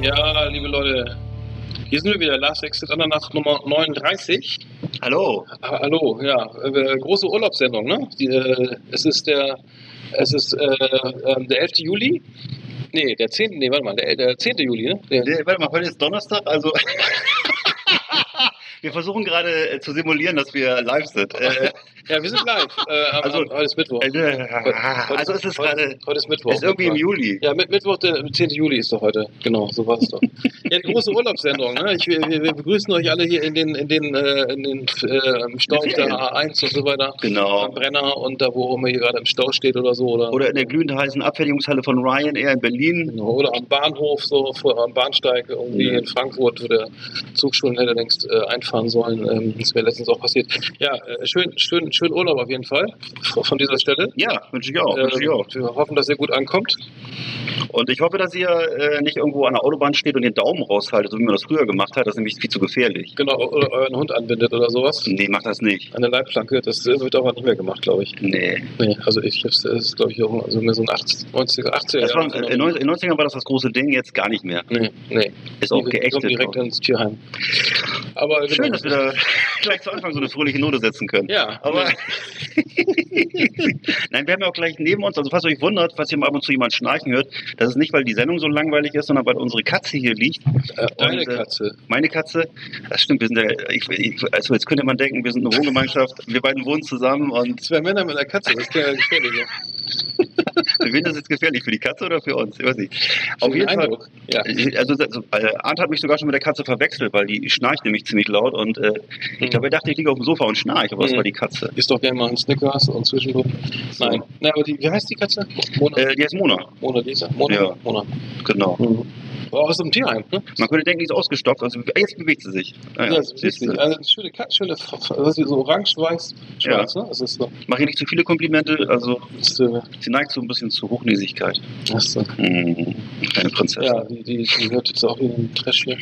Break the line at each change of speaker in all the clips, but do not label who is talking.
Ja, liebe Leute, hier sind wir wieder, Last Exit Andernach Nummer 39.
Hallo.
Ah, hallo, ja, äh, große Urlaubssendung, ne? Die, äh, es ist der, es ist äh, ähm, der 11. Juli. Nee, der 10. Nee, warte mal, der, der 10. Juli, ne? Der,
Nee, warte mal, heute ist Donnerstag, also. wir versuchen gerade äh, zu simulieren, dass wir live sind. Äh,
ja, wir sind live. Äh, am,
Also-
am, heute ist Mittwoch.
äh, also es ist
heute,
gerade.
heute ist Mittwoch.
Es ist irgendwie im Juli.
Ja, mit Mittwoch, der 10. Juli ist doch heute. Genau, so war es doch. Ja, die große Urlaubssendung. Ne? Ich, wir, wir begrüßen euch alle hier in den, in den, äh, in den äh, Stau der A1 und so weiter.
Genau.
Am Brenner und da, wo immer hier gerade im Stau steht oder so. Oder,
Oder in der glühend heißen Abfertigungshalle von Ryanair in Berlin.
Genau, oder am Bahnhof, so vor, am Bahnsteig irgendwie
Ja.
in Frankfurt, wo der Zug schon hätte längst äh, einfahren sollen. Ähm, das wäre letztens auch passiert. Ja, äh, schön, schön, schön Urlaub auf jeden Fall von dieser Stelle.
Ja, wünsche ich auch. Wünsche ich
Ähm,
auch.
wir hoffen, dass ihr gut ankommt.
Und ich hoffe, dass ihr äh, nicht irgendwo an der Autobahn steht und den Daumen raushaltet, so wie man das früher gemacht hat. Das ist nämlich viel zu gefährlich.
Genau, oder euren Hund anbindet oder sowas.
Nee, macht das nicht.
An der Leitplanke, das wird aber nicht mehr gemacht, glaube ich.
Nee.
Nee, also ich, das ist, glaube ich, auch so ein 80, 90er, 80er
Das war,
Jahre.
in den 90ern war das das große Ding, jetzt gar nicht mehr.
Nee, nee.
Ist auch geächtet.
direkt ins Tierheim. Aber
Schön,
genau.
dass wir da gleich zu Anfang so eine fröhliche Note setzen können.
Ja,
Aber nein, wir haben ja auch gleich neben uns, also falls euch wundert, falls ihr mal ab und zu jemand schnarchen hört, das ist nicht, weil die Sendung so langweilig ist, sondern weil unsere Katze hier liegt.
äh, deine
äh,
Katze.
Meine Katze, das stimmt, wir sind ja, ich, ich, also jetzt könnte man denken, wir sind eine Wohngemeinschaft, wir beiden wohnen zusammen und
Zwei Männer mit einer Katze, das ist ja gefährlich.
für wen ist es gefährlich? Für die Katze oder für uns? Ich weiß nicht. Auf
Den
jeden Fall.
Eindruck. Ja.
Also, also äh, Arndt hat mich sogar schon mit der Katze verwechselt, weil die schnarcht nämlich ziemlich laut und äh, ich glaube, er dachte, ich liege auf dem Sofa und schnarche, aber es
Mhm.
war die Katze.
Isst doch gerne mal einen Snickers und zwischendurch.
So.
Nein. Na, aber die, wie heißt die Katze? Mona.
Äh, die heißt Mona,
Mona Lisa. Mona.
Ja.
Mona.
genau.
Mhm. War aus dem Tierheim, ne?
Man könnte denken, die ist ausgestopft, also jetzt bewegt sie sich. Naja,
Ja,
siehst
richtig.
du.
Also eine schöne Katze, schöne, was ist so orange, weiß, schwarz, ne? Das ist so.
Mach ihr nicht zu viele Komplimente, also
ist, äh,
sie neigt so ein bisschen zu Hochnäsigkeit.
das ist, äh,
Hm, kleine Prinzessin.
Ja, die, die, die hört jetzt auch in den Trash hier.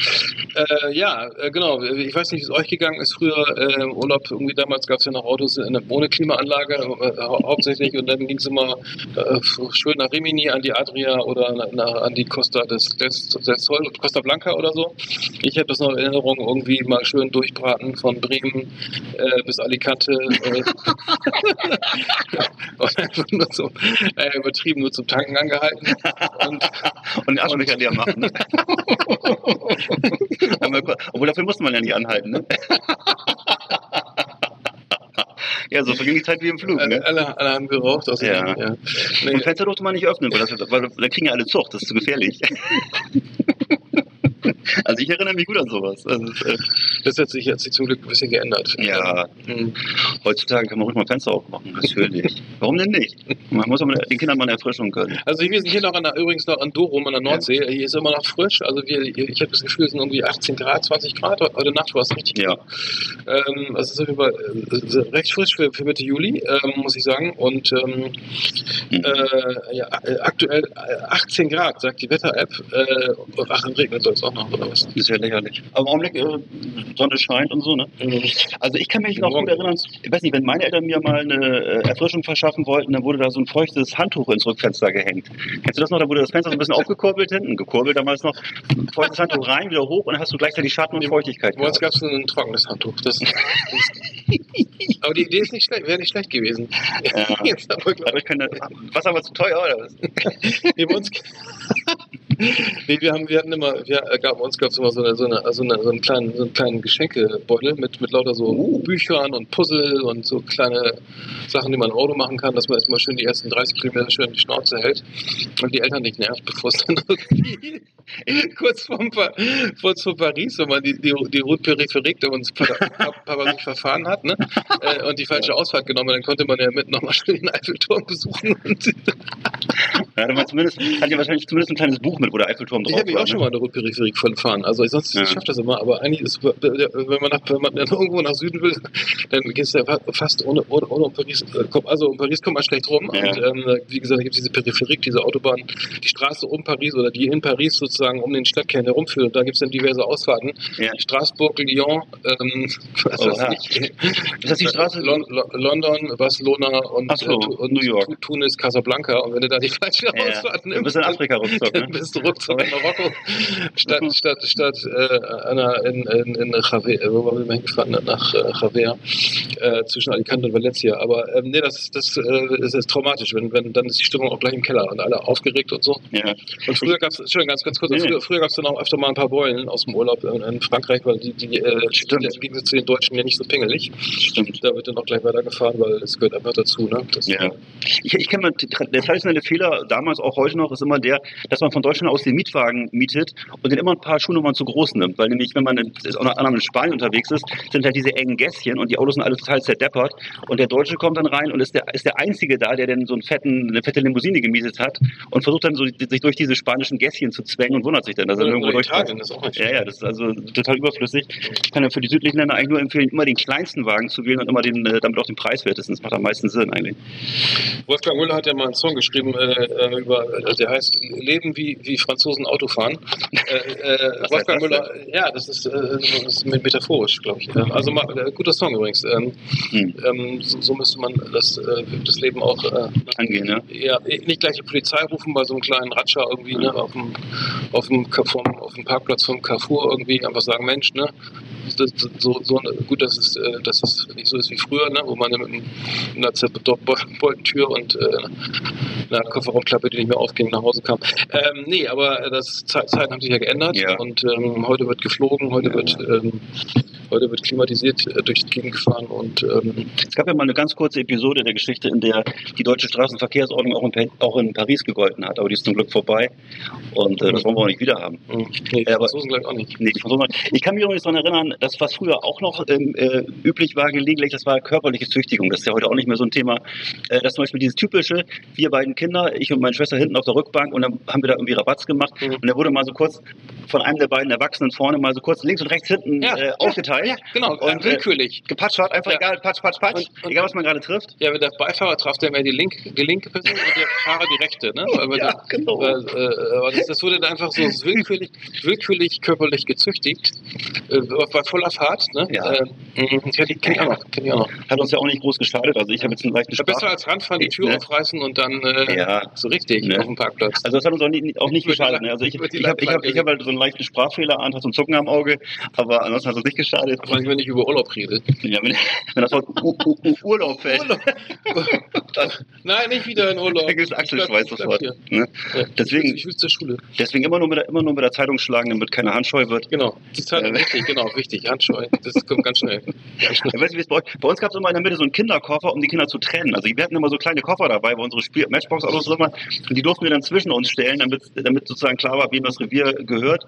Äh, ja, äh, genau. Ich weiß nicht, wie es euch gegangen ist. Früher äh, im Urlaub, irgendwie damals gab es ja noch Autos in, ohne Klimaanlage äh, hau- hauptsächlich und dann ging es immer äh, schön nach Rimini an die Adria oder na, na, an die Costa des, des, des Sol, Costa Blanca oder so. Ich habe das noch in Erinnerung, irgendwie mal schön durchbraten von Bremen äh, bis Alicante. Äh, und einfach nur zum, äh, übertrieben nur zum Tanken angehalten. Und
Und den Aschenbecher leer machen. Ne? Obwohl, dafür musste man ja nicht anhalten. Ne? Ja, so verging die Zeit wie im Flug.
alle,
Ne?
alle, alle haben geraucht. Aus
Ja.
ja.
Und
Nee,
Fenster durfte man nicht öffnen, weil, das, weil da kriegen ja alle Zucht, das ist zu gefährlich. also ich erinnere mich gut an sowas. Also, äh,
das hat sich, sich zum Glück ein bisschen geändert.
ja,
Hm.
heutzutage kann man ruhig mal Fenster aufmachen, natürlich. Warum denn nicht? Man muss aber den Kindern mal eine Erfrischung gönnen.
Also wir sind hier noch an der, übrigens noch an Dorum an der Nordsee. Hier ist immer noch frisch. Also wir, ich habe das Gefühl, es sind irgendwie 18 Grad, 20 Grad. Heute Nacht war es richtig.
Ja.
Ähm, es ist auf jeden Fall äh, recht frisch für, für Mitte Juli, ähm, muss ich sagen. Und ähm,
Mhm.
äh, ja, äh, aktuell äh, 18 Grad, sagt die Wetter-App. Äh, ach, regnet soll es auch noch, was?
Ist ja lächerlich. Aber im Augenblick, äh, Sonne scheint und so, ne? Also ich kann mich noch gut erinnern, ich weiß nicht, wenn meine Eltern mir mal eine äh, Erfrischung verschaffen wollten, dann wurde da so ein feuchtes Handtuch ins Rückfenster gehängt. Kennst du das noch? Da wurde das Fenster so ein bisschen aufgekurbelt hinten, gekurbelt damals noch. Ein feuchtes Handtuch rein, wieder hoch und dann hast du gleichzeitig Schatten und Feuchtigkeit.
Bei uns gab es ein trockenes Handtuch. Das, das, aber die Idee ist nicht schlecht, wäre nicht schlecht gewesen.
Ja.
Jetzt aber,
Dadurch keine, Wasser war zu teuer, oder was?
Nee, bei uns. nee, wir, haben, wir hatten immer, wir, äh, gab, bei uns gab es immer so, eine, so, eine, so, eine, so einen kleinen, so einen kleinen Geschenkebeutel mit, mit lauter so
Oh.
Büchern und Puzzle und so kleine Sachen, die man im Auto machen kann, dass man erstmal schön die ersten 30 Kilometer schön die Schnauze hält und die Eltern nicht nervt, bevor es dann irgendwie kurz vor, kurz vor Paris, wenn man die, die, die Route périphérique, uns Papa, sich verfahren hat, ne? äh, und die falsche Ausfahrt genommen, hat, dann konnte man ja mit nochmal schön den Eiffelturm besuchen und
Ja, da war zumindest, hat ja wahrscheinlich zumindest ein kleines Buch mit, wo der Eiffelturm drauf
Ich habe mich
war,
auch schon
ne?
mal eine Route-Peripherik verfahren. Also sonst
Ja.
ich schaff das immer, aber eigentlich ist, wenn man, nach, wenn man dann irgendwo nach Süden will, dann geht es ja fa- fast ohne, ohne, ohne um Paris. äh, Also um Paris kommt man schlecht rum.
Ja.
Und ähm, wie gesagt, da gibt es diese Peripherik, diese Autobahn, die Straße um Paris oder die in Paris sozusagen um den Stadtkern herumführt. Und da gibt es dann diverse Ausfahrten.
Ja.
Straßburg, Lyon, ähm, was weiß
Oha.
ich.
Ist das die Straße?
Lon Lon London, Barcelona und,
so,
Tu- und
New York.
Tu- Tunis, Casablanca. Und wenn du da die falsche wir
Ja,
Ausfahrten
du bist in Afrika ruckzuck, ne?
Dann bist du ruckzuck in Marokko. Statt, statt, statt äh, einer in, in, in Javier, wo waren wir hingefahren? Nach äh, Javier, äh, zwischen Alicante und Valencia. Aber ähm, nee, das, das, äh, das ist traumatisch, wenn, wenn dann ist die Stimmung auch gleich im Keller und alle aufgeregt und so.
Ja.
Und früher gab es, Entschuldigung, ganz, ganz kurz,
Nee,
früher, früher gab es dann auch öfter mal ein paar Beulen aus dem Urlaub in, in Frankreich, weil die, die äh,
Stimmt.
im Gegensatz zu den Deutschen ja nicht so pingelig.
Stimmt.
Da wird dann auch gleich weitergefahren, weil es gehört einfach dazu. Ne? Das,
Ja. Ich, ich kenne mal, der traditionelle Fehler damals auch heute noch ist immer der, dass man von Deutschland aus den Mietwagen mietet und den immer ein paar Schuhnummern zu groß nimmt. Weil nämlich, wenn man in, in Spanien unterwegs ist, sind halt diese engen Gässchen und die Autos sind alle total zerdeppert. Und der Deutsche kommt dann rein und ist der, ist der Einzige da, der denn so einen fetten, eine fette Limousine gemietet hat und versucht dann so sich durch diese spanischen Gässchen zu zwängen und wundert sich dann, dass er irgendwo durch.
Italien, das ist auch
Ja, ja, das ist also total überflüssig. Ich kann ja für die südlichen Länder eigentlich nur empfehlen, immer den kleinsten Wagen zu wählen und immer den, äh, damit auch den preiswert ist. Das macht am meisten Sinn eigentlich.
Wolfgang Müller hat ja mal einen Song geschrieben, äh, äh, über, äh, der heißt Leben wie, wie Franzosen Auto fahren. Äh, äh, Wolfgang
heißt das
Müller, ja, das ist, äh, das ist metaphorisch, glaube ich. Also mal, guter Song übrigens. Ähm,
Hm.
ähm, so, so müsste man das, das Leben auch
Angehen, ne?
ja, nicht gleich die Polizei rufen bei so einem kleinen Ratscher irgendwie, ne, auf dem, auf dem, vom, auf dem Parkplatz vom Carrefour irgendwie einfach sagen, Mensch, ne, das, so, so, gut, dass es, dass es nicht so ist wie früher, ne, wo man mit einer zerbeulten Tür und äh, einer Kofferraumklappe, die nicht mehr aufging, nach Hause kam. Ähm, nee, aber äh, das Ze- Zeiten haben sich ja geändert
Ja.
und ähm, heute wird geflogen, heute
Ja.
wird ähm, heute wird klimatisiert äh, durch die Gegend gefahren und ähm,
Es gab ja mal eine ganz kurze Episode der Geschichte, in der die deutsche Straßenverkehrsordnung auch in, Pa- auch in Paris gegolten hat, aber die ist zum Glück vorbei und äh, das wollen wir auch nicht wieder haben.
mh, nee, die Franzosen gleich auch nicht.
Nee, die Franzosen, ich kann mich übrigens daran erinnern, dass was früher auch noch ähm, äh, üblich war, gelegentlich, das war körperliche Züchtigung. Das ist ja heute auch nicht mehr so ein Thema. Äh, das zum Beispiel dieses typische, wir beiden Kinder, ich und meine Schwester hinten auf der Rückbank und dann haben wir da irgendwie Rabatz gemacht
Mhm.
und da wurde mal so kurz von einem der beiden Erwachsenen vorne mal so kurz links und rechts hinten
Ja,
äh, aufgeteilt.
Ja, genau,
Und,
und, willkürlich.
Gepatschert, einfach
Ja.
egal, patsch, patsch, patsch,
Und- und-
egal was man gerade trifft.
Ja, wenn der Beifahrer traf, der mehr die, link, die linke Person und der Fahrer die rechte. Ne? Weil,
Ja,
der,
genau.
weil, äh, das, das wurde dann einfach so willkürlich, willkürlich körperlich gezüchtigt, äh, bei voller Fahrt. Ne?
Ja.
Äh, mh, kenn, ich- kenn ich auch noch. Kenn ich auch noch.
Hat uns ja auch nicht groß geschadet. Also ich habe jetzt einen leichten Spaß.
besser als ranfahren, die Tür
Ne?
aufreißen und dann äh,
Ja.
so richtig
Ne?
auf dem Parkplatz.
Also das hat uns auch nicht, auch nicht geschadet. Ne? Also ich, ich habe hab, hab halt so einen leichten Sprachfehler, Arndt hat so ein Zucken am Auge, aber ansonsten hat es uns nicht geschadet.
Vor allem, wenn ich über Urlaub rede.
Ja, wenn, wenn das Wort Urlaub fällt,
Urlaub. Nein, nicht wieder in Urlaub.
kriegst du Achselschweiß sofort. Ne?
Ja.
Deswegen-
Ich will zur Schule.
Deswegen immer nur, mit der, immer nur mit der Zeitung schlagen, damit keine Handscheu wird.
Genau. Die Zeit
Äh,
richtig, genau, richtig. Handschuhe. Das kommt ganz schnell.
Ja, weißt du, bei, bei uns gab es immer in der Mitte so einen Kinderkoffer, um die Kinder zu trennen. Also wir hatten immer so kleine Koffer dabei, bei unsere Spiel Matchbox-Autos waren. Und die durften wir dann zwischen uns stellen, damit, damit sozusagen klar war, wem das Revier gehört.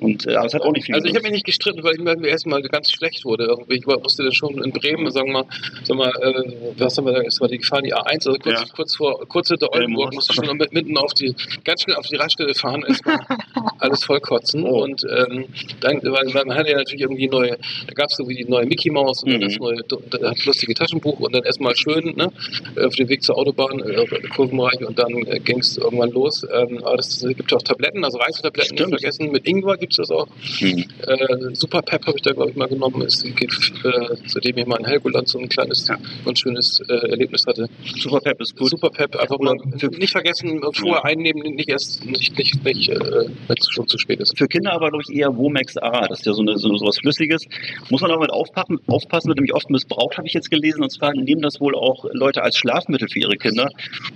Und äh, aber es hat auch nicht viel
Also ich habe mich nicht gestritten, weil ich mir erstmal ganz schlecht wurde. Irgendwie. Ich war- musste dann schon in Bremen, sagen wir mal, sag mal äh, was haben wir da, es war die Gefahr, die A1, also kurz,
Ja.
kurz vor, kurz hinter Oldenburg,
Oldenburg.
musste ich schon mit- mitten auf die, ganz schnell auf die Raststelle fahren, erstmal alles voll kotzen.
Oh.
Und ähm, dann, weil, weil man hatte ja natürlich irgendwie neue, da gab es irgendwie die neue Mickey Maus und dann
Mhm.
das neue, das lustige Taschenbuch und dann erstmal schön, ne, auf dem Weg zur Autobahn, äh, Kurvenbereich und dann äh, ging es irgendwann los. Ähm, aber das, es gibt auch Tabletten, also Reisetabletten, nicht vergessen, mit Ingwer gibt es das auch.
Hm.
Äh, Super Pep habe ich da, glaube ich, mal genommen. Es geht, äh, seitdem ich mal in Helgoland so ein kleines
Ja.
und schönes äh, Erlebnis hatte.
Super Pep ist gut.
Super Pep, einfach mal nicht vergessen, vorher einnehmen, nicht erst, nicht, nicht, nicht äh, wenn es schon zu spät ist.
Für Kinder aber, glaube ich, eher Womex A. Das ist ja so, eine, so, so was Flüssiges. Muss man aber mit aufpassen, aufpassen, wird nämlich oft missbraucht, habe ich jetzt gelesen. Und zwar nehmen das wohl auch Leute als Schlafmittel für ihre Kinder.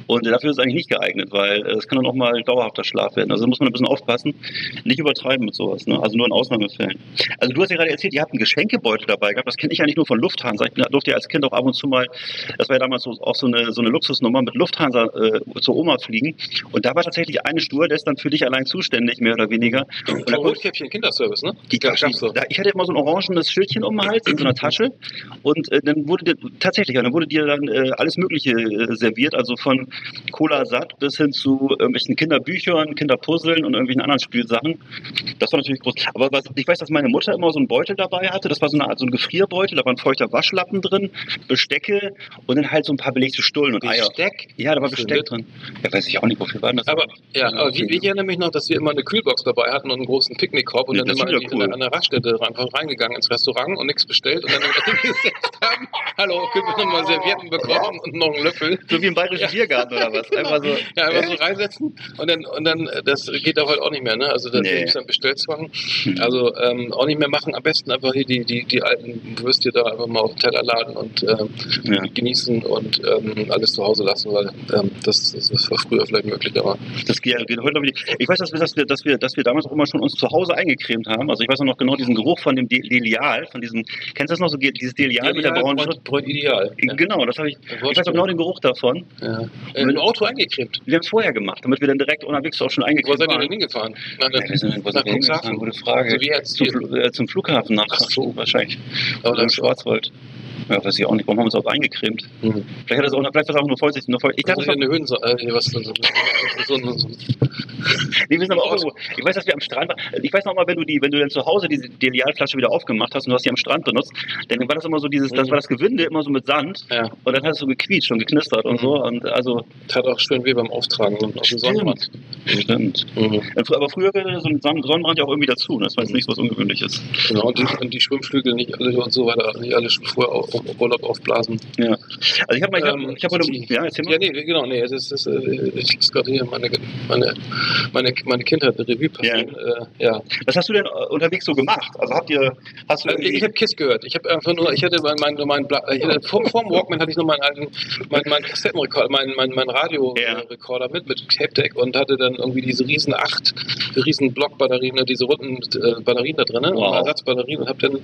Und dafür ist es eigentlich nicht geeignet, weil äh, es kann dann auch mal dauerhafter Schlaf werden. Also da muss man ein bisschen aufpassen. Nicht übertreiben mit sowas. Ne? Also nur in Ausnahmefällen. Also du hast ja gerade erzählt, ihr habt einen Geschenkebeutel dabei gehabt. Das kenne ich eigentlich nur von Lufthansa. Ich durfte ja als Kind auch ab und zu mal, das war ja damals so, auch so eine, so eine Luxusnummer, mit Lufthansa äh, zur Oma fliegen. Und da war tatsächlich eine Stewardess dann für dich allein zuständig, mehr oder weniger. Und da
Von Rotkäppchen Kinderservice, ne?
die
Ja, so.
da, ich hatte immer so ein orangenes Schildchen um den Hals in so einer Tasche und äh, dann wurde dir tatsächlich, ja, dann wurde dir dann äh, alles Mögliche äh, serviert, also von Cola satt bis hin zu irgendwelchen Kinderbüchern, Kinderpuzzeln und irgendwelchen anderen Spielsachen. Das war natürlich groß. Aber was, ich weiß, dass meine Mutter immer so einen Beutel dabei hatte. Das war so eine Art so ein Gefrierbeutel, da war ein feuchter Waschlappen drin, Bestecke und dann halt so ein paar belegte Stullen und Eier.
Besteck.
Ja, da war Besteck drin. Ja, weiß ich auch nicht, wofür war das?
Aber, ja, aber wie, ich erinnere mich noch, dass wir immer eine Kühlbox dabei hatten und einen großen Picknickkorb und
Ja,
dann immer die,
cool.
an der Raststätte einfach reingegangen ins Restaurant und nichts bestellt und dann hingesetzt haben. Hallo, können wir nochmal Servietten bekommen und noch einen Löffel?
So wie im bayerischen
Ja.
Biergarten oder was? Einfach so.
Ja, einfach so reinsetzen und dann, und dann, äh, das geht doch heute auch nicht mehr, ne? Also da
Nee.
gibt es dann Bestellzwang.
Hm.
Also ähm, auch nicht mehr machen. Am besten einfach hier die, die, die alten Würstchen da einfach mal auf den Teller laden und ähm,
Ja.
genießen und ähm, alles zu Hause lassen, weil ähm, das, das, das war früher vielleicht möglich, aber
Das geht, geht heute wieder. Ich weiß, dass wir, dass, wir, dass, wir, dass wir damals auch immer schon uns zu Hause eingecremt haben. Also ich weiß auch noch genau diesen Geruch von dem De- Delial, von diesem, kennst du das noch so, dieses Delial mit der braunen Schrift?
Bräut ideal. Ja.
Genau, das habe ich. Ich weiß auch genau den Geruch davon.
Ja. Äh, Im Auto eingecremt.
Wir haben es vorher gemacht, damit wir dann direkt unterwegs auch schon
Wo
eingecremt
seid ihr
waren.
denn hingefahren? Nach,
Ja, wir sind, wo sind wir hingefahren? Gute Frage.
Also wie jetzt
zum? Fl äh, zum Flughafen nach
Ach so.
wahrscheinlich. Oder im Schwarzwald. Ja, weiß ich auch nicht. Warum haben wir uns auch eingecremt?
Mhm.
Vielleicht hat das auch, vielleicht war das auch nur Vorsicht. Nur Vorsicht. Ich dachte,
ist eine Höhen, äh, hier was, so, so, so, so,
nee, wir sind aber auch irgendwo. Ich weiß, dass wir am Strand waren. Ich weiß noch mal, wenn du die, wenn du dann zu Hause diese Delialflasche wieder aufgemacht hast und du hast die am Strand benutzt, dann war das immer so dieses, das
Mhm.
war das Gewinde immer so mit Sand
ja,
und dann hat es so gequietscht und geknistert und
Mhm.
so und also
tat auch schön weh beim Auftragen und auf dem Sonnenbrand.
stimmt.
Mhm.
Aber früher gehörte so ein Sonnen- Sonnenbrand ja auch irgendwie dazu. ne? Das war jetzt nichts was Ungewöhnliches.
Genau, und die, und die Schwimmflügel nicht alle und so weiter, nicht alle schon vorher auf Urlaub aufblasen.
Ja. Also ich habe mal, ich habe
Ähm,
hab heute,
die-
ja, erzähl mal.
Ja, nee, genau, nee, es ist, es ist, äh, ich gerade hier meine, meine, meine, meine Kindheit Revue passieren. Äh, ja.
Was hast du denn äh, unterwegs so gemacht? Also habt ihr, hast du
Also ich habe Kiss gehört. Ich habe einfach nur, ich hatte mein, mein, mein vor, vor dem Walkman hatte ich noch meinen alten, mein, mein Kassettenrekorder, mein, mein, mein
Ja.
Radiorekorder mit, mit Tape Deck und hatte dann irgendwie diese riesen acht, riesen Blockbatterien, ne, diese runden äh, Batterien da drin,
Wow.
Ersatzbatterien und habe dann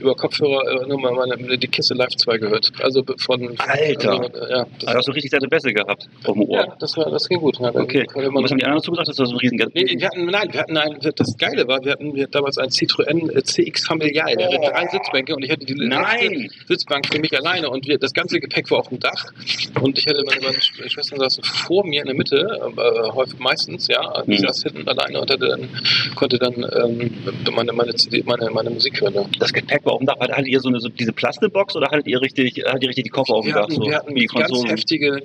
über Kopfhörer äh, nur mal meine, die Kisse Live 2 gehört. Also von,
Alter.
Also, ja,
also hast du richtig seine Bässe gehabt dem Ohr?
ja, das war, das ging gut. Ja,
Okay. Und was haben die anderen dazu gesagt? Das war so ein riesen
Nee, wir hatten, nein, wir hatten ein, das Geile war, wir hatten, wir hatten damals ein Citroën äh, CX Familial, der hatte drei Sitzbänke und ich hatte die letzte Sitzbank für mich alleine und wir, das ganze Gepäck war auf dem Dach und ich hatte meine beiden Sch- Schwestern saßen vor mir in der Mitte, äh, häufig meistens, ja, ich
Mhm.
saß hinten alleine und hatte dann, konnte dann ähm, meine, meine, CD, meine, meine Musik hören.
Das Gepäck war auf dem Dach. Hattet ihr so eine so diese Plastikbox oder hattet ihr richtig, hattet ihr richtig die Koffer auf dem
Wir
Dach?
hatten,
So,
wir hatten
die
ganz
Franzosen?
heftige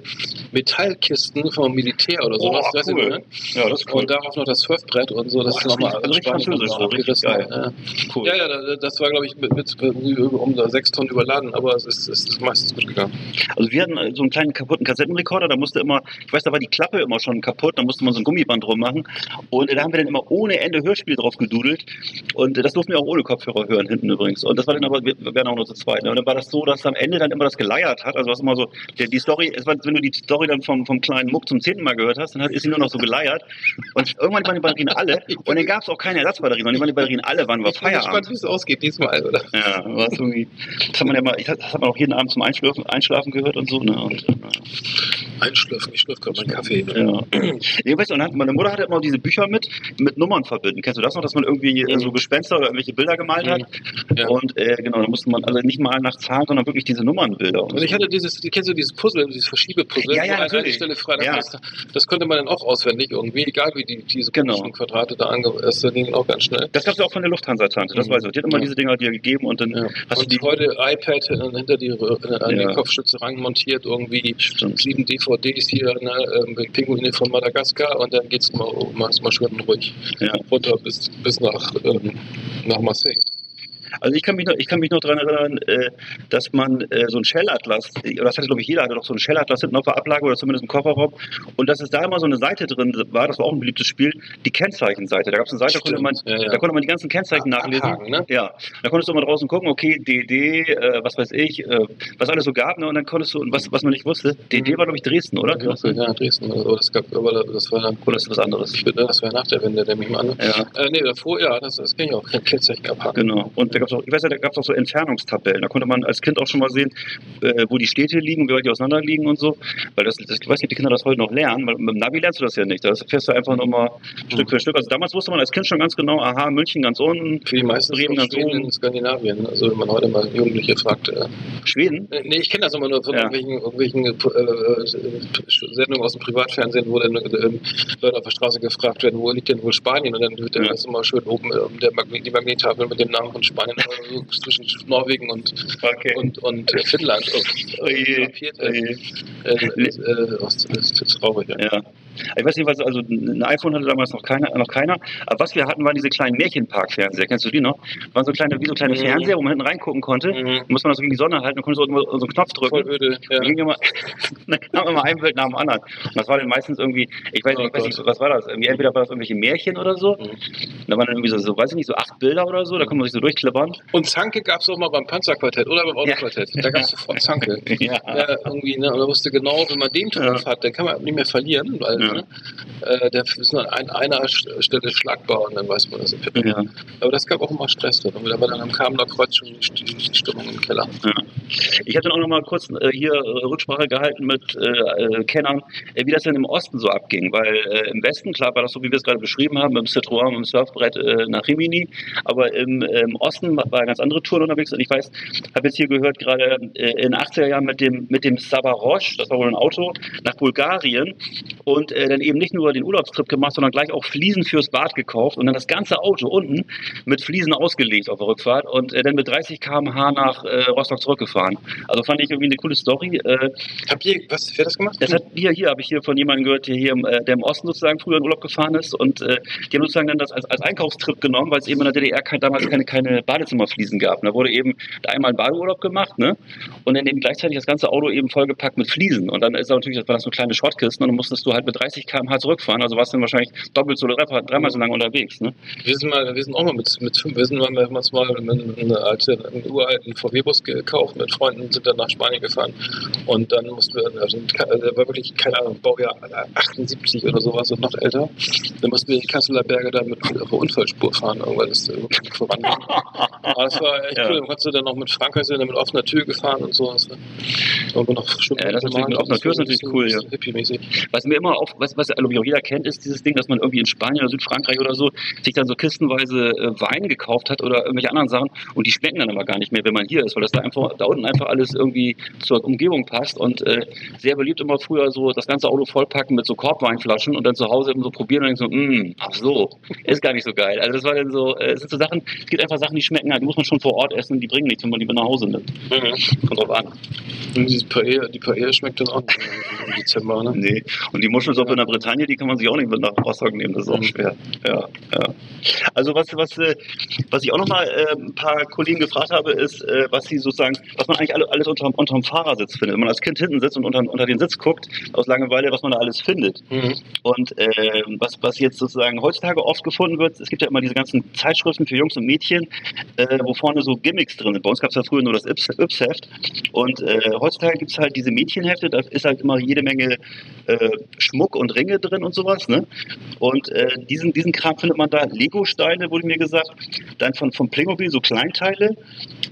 Metallkisten vom Militär oder
Oh,
sowas. weißt du,
cool.
ne?
Ja, das ist cool.
Und darauf noch das Surfbrett und so. Das ist
das
nochmal
riecht- also richtig französisch, so richtig geil.
Ja.
cool.
Ja, ja, da- das war, glaube ich, mit, mit um da sechs Tonnen überladen, aber es ist, es ist meistens gut gegangen.
Also wir hatten äh, so einen kleinen kaputten Kassettenrekorder, da musste immer, ich weiß, da war die Klappe immer schon kaputt, da musste man so ein Gummiband drum machen. Und da haben wir dann immer ohne Ende Hörspiele drauf gedudelt. Und äh, das durften wir auch ohne Kopfhörer hören, hinten übrigens. Und das war dann aber, wir wären auch nur zu zweit. Ne? Und dann war das so, dass am Ende dann immer das geleiert hat. Also was immer so, die, die Story, war, wenn du die Story dann vom, vom kleinen Muck zum zehnten Mal gehört hast, dann hat, ist sie nur noch so geleiert. Und irgendwann waren die Batterien alle. Und dann gab es auch keine Ersatzbatterien, sondern die Batterien alle waren, war
Ich bin gespannt,
Feierabend.
wie es ausgeht diesmal, oder?
Ja, war irgendwie, das hat man ja mal, ich, das hat man auch jeden Abend zum Einschlafen, Einschlafen gehört und so. Ne? Und, äh,
Einschlürfen, ich schlürfe gerade meinen Kaffee.
ja. Nee, weißt du, und hat, meine Mutter hatte immer diese Bücher mit, mit Nummern verbinden. Kennst du das noch, dass man irgendwie äh,
Mhm.
so Gespenster oder irgendwelche Bilder gemalt hat?
Ja.
Und äh, genau, da musste man also nicht mal nach Zahlen, sondern wirklich diese Nummernbilder. Und
Und ich hatte dieses, kennst du dieses Puzzle, dieses Verschiebepuzzle,
Ja, ja,
wo eine-. Stelle frei
Ja.
ist. Das konnte man dann auch auswendig irgendwie, egal wie die, diese
Genau.
Quadrate da ange... Das ging auch ganz schnell.
das gab's ja auch von der Lufthansa-Tante, das
Mhm.
weiß ich. Die hat immer
Ja.
diese Dinger dir gegeben und dann
Ja.
hast du
Und
die.
heute iPad hinter die, äh, an
Ja.
die Kopfstütze ranmontiert, irgendwie
Stimmt.
sieben DVDs hier, ne, ähm, Pinguine von Madagaskar und dann geht's mal, mal, mal schön ruhig runter bis, bis nach, ähm, nach Marseille.
Also ich kann mich noch, ich kann mich noch daran erinnern, äh, dass man äh, so ein Shellatlas, das hatte glaube ich jeder, hatte doch so ein Shellatlas hinten auf der Ablage oder zumindest im Kofferraum und dass es da immer so eine Seite drin war, das war auch ein beliebtes Spiel, die Kennzeichenseite. Da gab es eine Seite, da konnte, man,
ja, ja.
da konnte man die ganzen Kennzeichen
Ah,
nachlesen.
abhaken, ne?
Ja, da konntest du immer draußen gucken, okay, DD, äh, was weiß ich, äh, was alles so gab, ne? und dann konntest du, und was, was man nicht wusste, DD war glaube ich Dresden, oder?
Ja, ja, Dresden. Oder das, gab, aber das war
Oder ist das was anderes?
ich das war nach der Wende, nehme ich mal an.
Ja.
Äh, nee, davor, ja, das, das kenne ich auch. Kennzeichen abhaken.
Genau. Und da gab's auch, ich weiß ja, da gab es auch so Entfernungstabellen. Da konnte man als Kind auch schon mal sehen, äh, wo die Städte liegen, wie weit die auseinander liegen und so. Weil das, das ich weiß nicht, ob die Kinder das heute noch lernen, weil mit dem Navi lernst du das ja nicht. Da fährst du einfach nur mal Stück für Stück. Also damals wusste man als Kind schon ganz genau, aha, München ganz unten,
Für die meisten
Bremen ganz
Schweden
oben.
in Skandinavien. Also wenn man heute mal Jugendliche fragt. Äh,
Schweden.
nee, ich kenne das immer nur von
Ja.
irgendwelchen, irgendwelchen äh, Sendungen aus dem Privatfernsehen, wo dann äh, Leute auf der Straße gefragt werden, wo liegt denn wohl Spanien? Und dann wird dann
Ja.
das immer schön oben äh, der Magnet, die Magnettafel mit dem Namen von Spanien so zwischen Norwegen und,
Okay.
und, und äh, Finnland.
Oh je,
Markiert,
oh je.
äh, äh, äh, das ist traurig. Ja.
Ja. Ich weiß nicht, was, also ein iPhone hatte damals noch keiner, noch keiner. Aber was wir hatten, waren diese kleinen Märchenpark-Fernseher. Kennst du die noch? Waren so kleine, wie so kleine
Mhm.
Fernseher, wo man hinten reingucken konnte.
Mhm.
Muss man das gegen die Sonne halten und konnte so, so einen Knopf drücken.
Voll öde. Ja.
Dann, ging immer, dann kam immer ein Bild nach dem anderen. Und das war dann meistens irgendwie, ich weiß,
Oh
ich weiß nicht, was war das? Irgendwie, entweder war das irgendwelche Märchen oder so.
Mhm.
Da waren dann irgendwie so, so, weiß ich nicht, so acht Bilder oder so, da konnte man sich so durchklippern.
Und Zanke gab es auch mal beim Panzerquartett oder beim Autoquartett. Da gab es sofort Zanke.
Ja.
Ja, irgendwie, ne, und er wusste genau, wenn man den Trumpf hat, dann kann man nicht mehr verlieren, weil
Ja.
ne, äh, der ist nur an einer St- Stelle schlagbar und dann weiß man, dass er pippt.
Ja.
Aber das gab auch immer Stress drin. Und da war dann am Kamener Kreuz schon die, die, die Stimmung im Keller.
Ich habe dann auch noch mal kurz äh, hier äh, Rücksprache gehalten mit äh, Kennern, wie das denn im Osten so abging. Weil im Westen, klar, war das so, wie wir es gerade beschrieben haben, mit dem Citroën, mit dem Surfbrett nach Rimini. Aber im, im Osten war war ganz andere Touren unterwegs. Und ich weiß, habe jetzt hier gehört, gerade in den 80er Jahren mit dem, mit dem Savarosh, das war wohl ein Auto, nach Bulgarien. Und äh, dann eben nicht nur den Urlaubstrip gemacht, sondern gleich auch Fliesen fürs Bad gekauft. Und dann das ganze Auto unten mit Fliesen ausgelegt auf der Rückfahrt. Und äh, dann mit 30 km/h nach äh, Rostock zurückgefahren. Also fand ich irgendwie eine coole Story. Äh,
Habt ihr, was, wer das gemacht?
das hat hier, hier habe ich hier von jemandem gehört, der hier im, äh, der im Osten sozusagen früher in Urlaub gefahren ist und äh, die haben sozusagen dann das als, als Einkaufstrip genommen, weil es eben in der DDR kein, damals keine, keine Badezimmerfliesen gab. Da wurde eben da einmal ein Badeurlaub gemacht, ne? Und dann eben gleichzeitig das ganze Auto eben vollgepackt mit Fliesen. Und dann ist da natürlich, das war das so kleine Schrottkisten und dann musstest du halt mit 30 km/h zurückfahren. Also warst du dann wahrscheinlich doppelt so oder drei- dreimal so lange unterwegs, ne?
Wir sind mal, wir sind auch mal mit, mit fünf, wir sind mal, wir haben uns mal einen, eine alte, einen uralten VW-Bus gekauft mit Freunden, sind dann nach Spanien gefahren und dann mussten wir, also, der war wirklich, keine Ahnung, Baujahr 78 oder sowas und noch älter, dann mussten wir die Kasseler Berge da mit auf Unfallspur fahren, irgendwann ist wirklich voran. Aber das war echt
Ja.
cool, dann konntest du dann noch mit Frankreich sind dann mit offener Tür gefahren und so. Das war- Irgendwo noch schön
Ja, das ist natürlich mit offener Tür ist natürlich cool, ja. Was mir immer auf, was, was glaube ich auch jeder kennt, ist dieses Ding, dass man irgendwie in Spanien oder Südfrankreich oder so sich dann so kistenweise äh, Wein gekauft hat oder irgendwelche anderen Sachen und die schmecken dann aber gar nicht mehr, wenn man hier ist, weil das da einfach da unten einfach alles irgendwie zur Umgebung passt und äh, sehr beliebt immer früher so das ganze Auto vollpacken mit so Korbweinflaschen und dann zu Hause eben so probieren und denken so, mh, ach so, ist gar nicht so geil. Also das war dann so, äh, es sind so Sachen, es gibt einfach Sachen, die schmecken halt, die muss man schon vor Ort essen, die bringen nichts, wenn man die mit nach Hause nimmt.
Mhm.
Kommt drauf an.
Und dieses Paella, die Paella schmeckt dann auch nicht im Dezember, ne?
Nee, und die Muschelsuppe in der Bretagne, die kann man sich auch nicht mit nach Rostock nehmen, das ist auch
Mhm.
schwer. Ja, ja. Also was, was, äh, was ich auch nochmal äh, ein paar Kollegen gefragt habe, ist, äh, was sie sozusagen, was man eigentlich alle, alles unterm, unterm Fahrersitz findet. Wenn man als Kind hinten sitzt und unter, unter den Sitz guckt, aus Langeweile, was man da alles findet.
Mhm.
Und äh, was, was jetzt sozusagen heutzutage oft gefunden wird, es gibt ja immer diese ganzen Zeitschriften für Jungs und Mädchen, äh, wo vorne so Gimmicks drin sind. Bei uns gab es ja früher nur das Yps- Yps-Heft. Und äh, heutzutage gibt es halt diese Mädchenhefte, da ist halt immer jede Menge äh, Schmuck und Ringe drin und sowas. Ne? Und äh, diesen, diesen Kram findet man da. Lego-Steine, wurde mir gesagt. Dann von, von Playmobil so Kleinteile.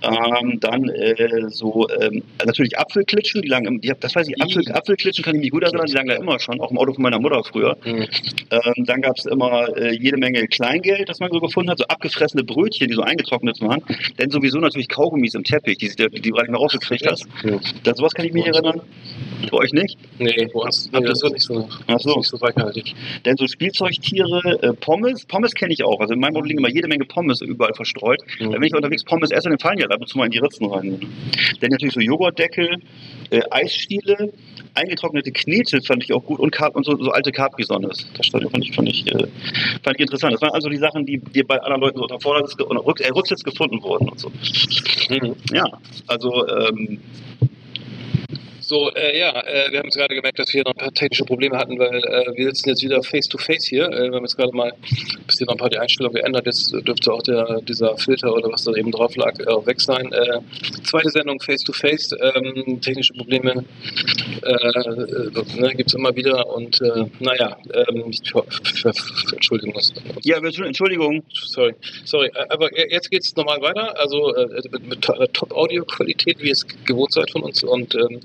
Ähm, dann äh, so ähm, natürlich Apfelklitschen, die lagen, die, das weiß ich, Apfel. Apfelklitschen kann ich mich gut erinnern, die lagen da immer schon, auch im Auto von meiner Mutter früher.
Mhm.
Ähm, dann gab es immer äh, jede Menge Kleingeld, das man so gefunden hat, so abgefressene Brötchen, die so eingetrocknet waren. Dann sowieso natürlich Kaugummis im Teppich, die, die, die du gerade nicht mehr rausgekriegt hast.
Mhm.
Das, sowas kann ich mich erinnern. Bei euch nicht?
Nee, bei uns, nee, das wird nicht so,
Ach so.
nicht so reichhaltig.
Denn so Spielzeugtiere, äh, Pommes, Pommes kenne ich auch. Also in meinem Auto liegen immer jede Menge Pommes überall verstreut.
Mhm.
Wenn ich unterwegs Pommes esse, dann fallen die halt ab und zu mal in die Ritzen rein. Dann natürlich so Joghurtdeckel, äh, Eisstiele, eingetrocknete Knete fand ich auch gut und, Cap und so, so alte Capri-Sonnes. Das fand ich, fand, ich, äh, fand ich interessant. Das waren also die Sachen, die, die bei anderen Leuten so unter Vordersitz oder Rück, äh, Rücksitz gefunden wurden und so.
Mhm.
Ja, also ähm,
So, äh, ja, äh, wir haben jetzt gerade gemerkt, dass wir noch ein paar technische Probleme hatten, weil äh, wir sitzen jetzt wieder face to face hier. Äh, wir haben jetzt gerade mal bis hier noch ein paar die Einstellungen geändert. Jetzt dürfte auch der, dieser Filter oder was da eben drauf lag, äh, weg sein. Äh, zweite Sendung face to face. Ähm, technische Probleme ne, gibt es immer wieder und naja, ähm, Entschuldigung.
ja, Entschuldigung.
Sorry, sorry, aber jetzt geht es normal weiter, also mit, mit to- Top-Audio-Qualität, wie ihr es gewohnt seid von uns. Und ähm,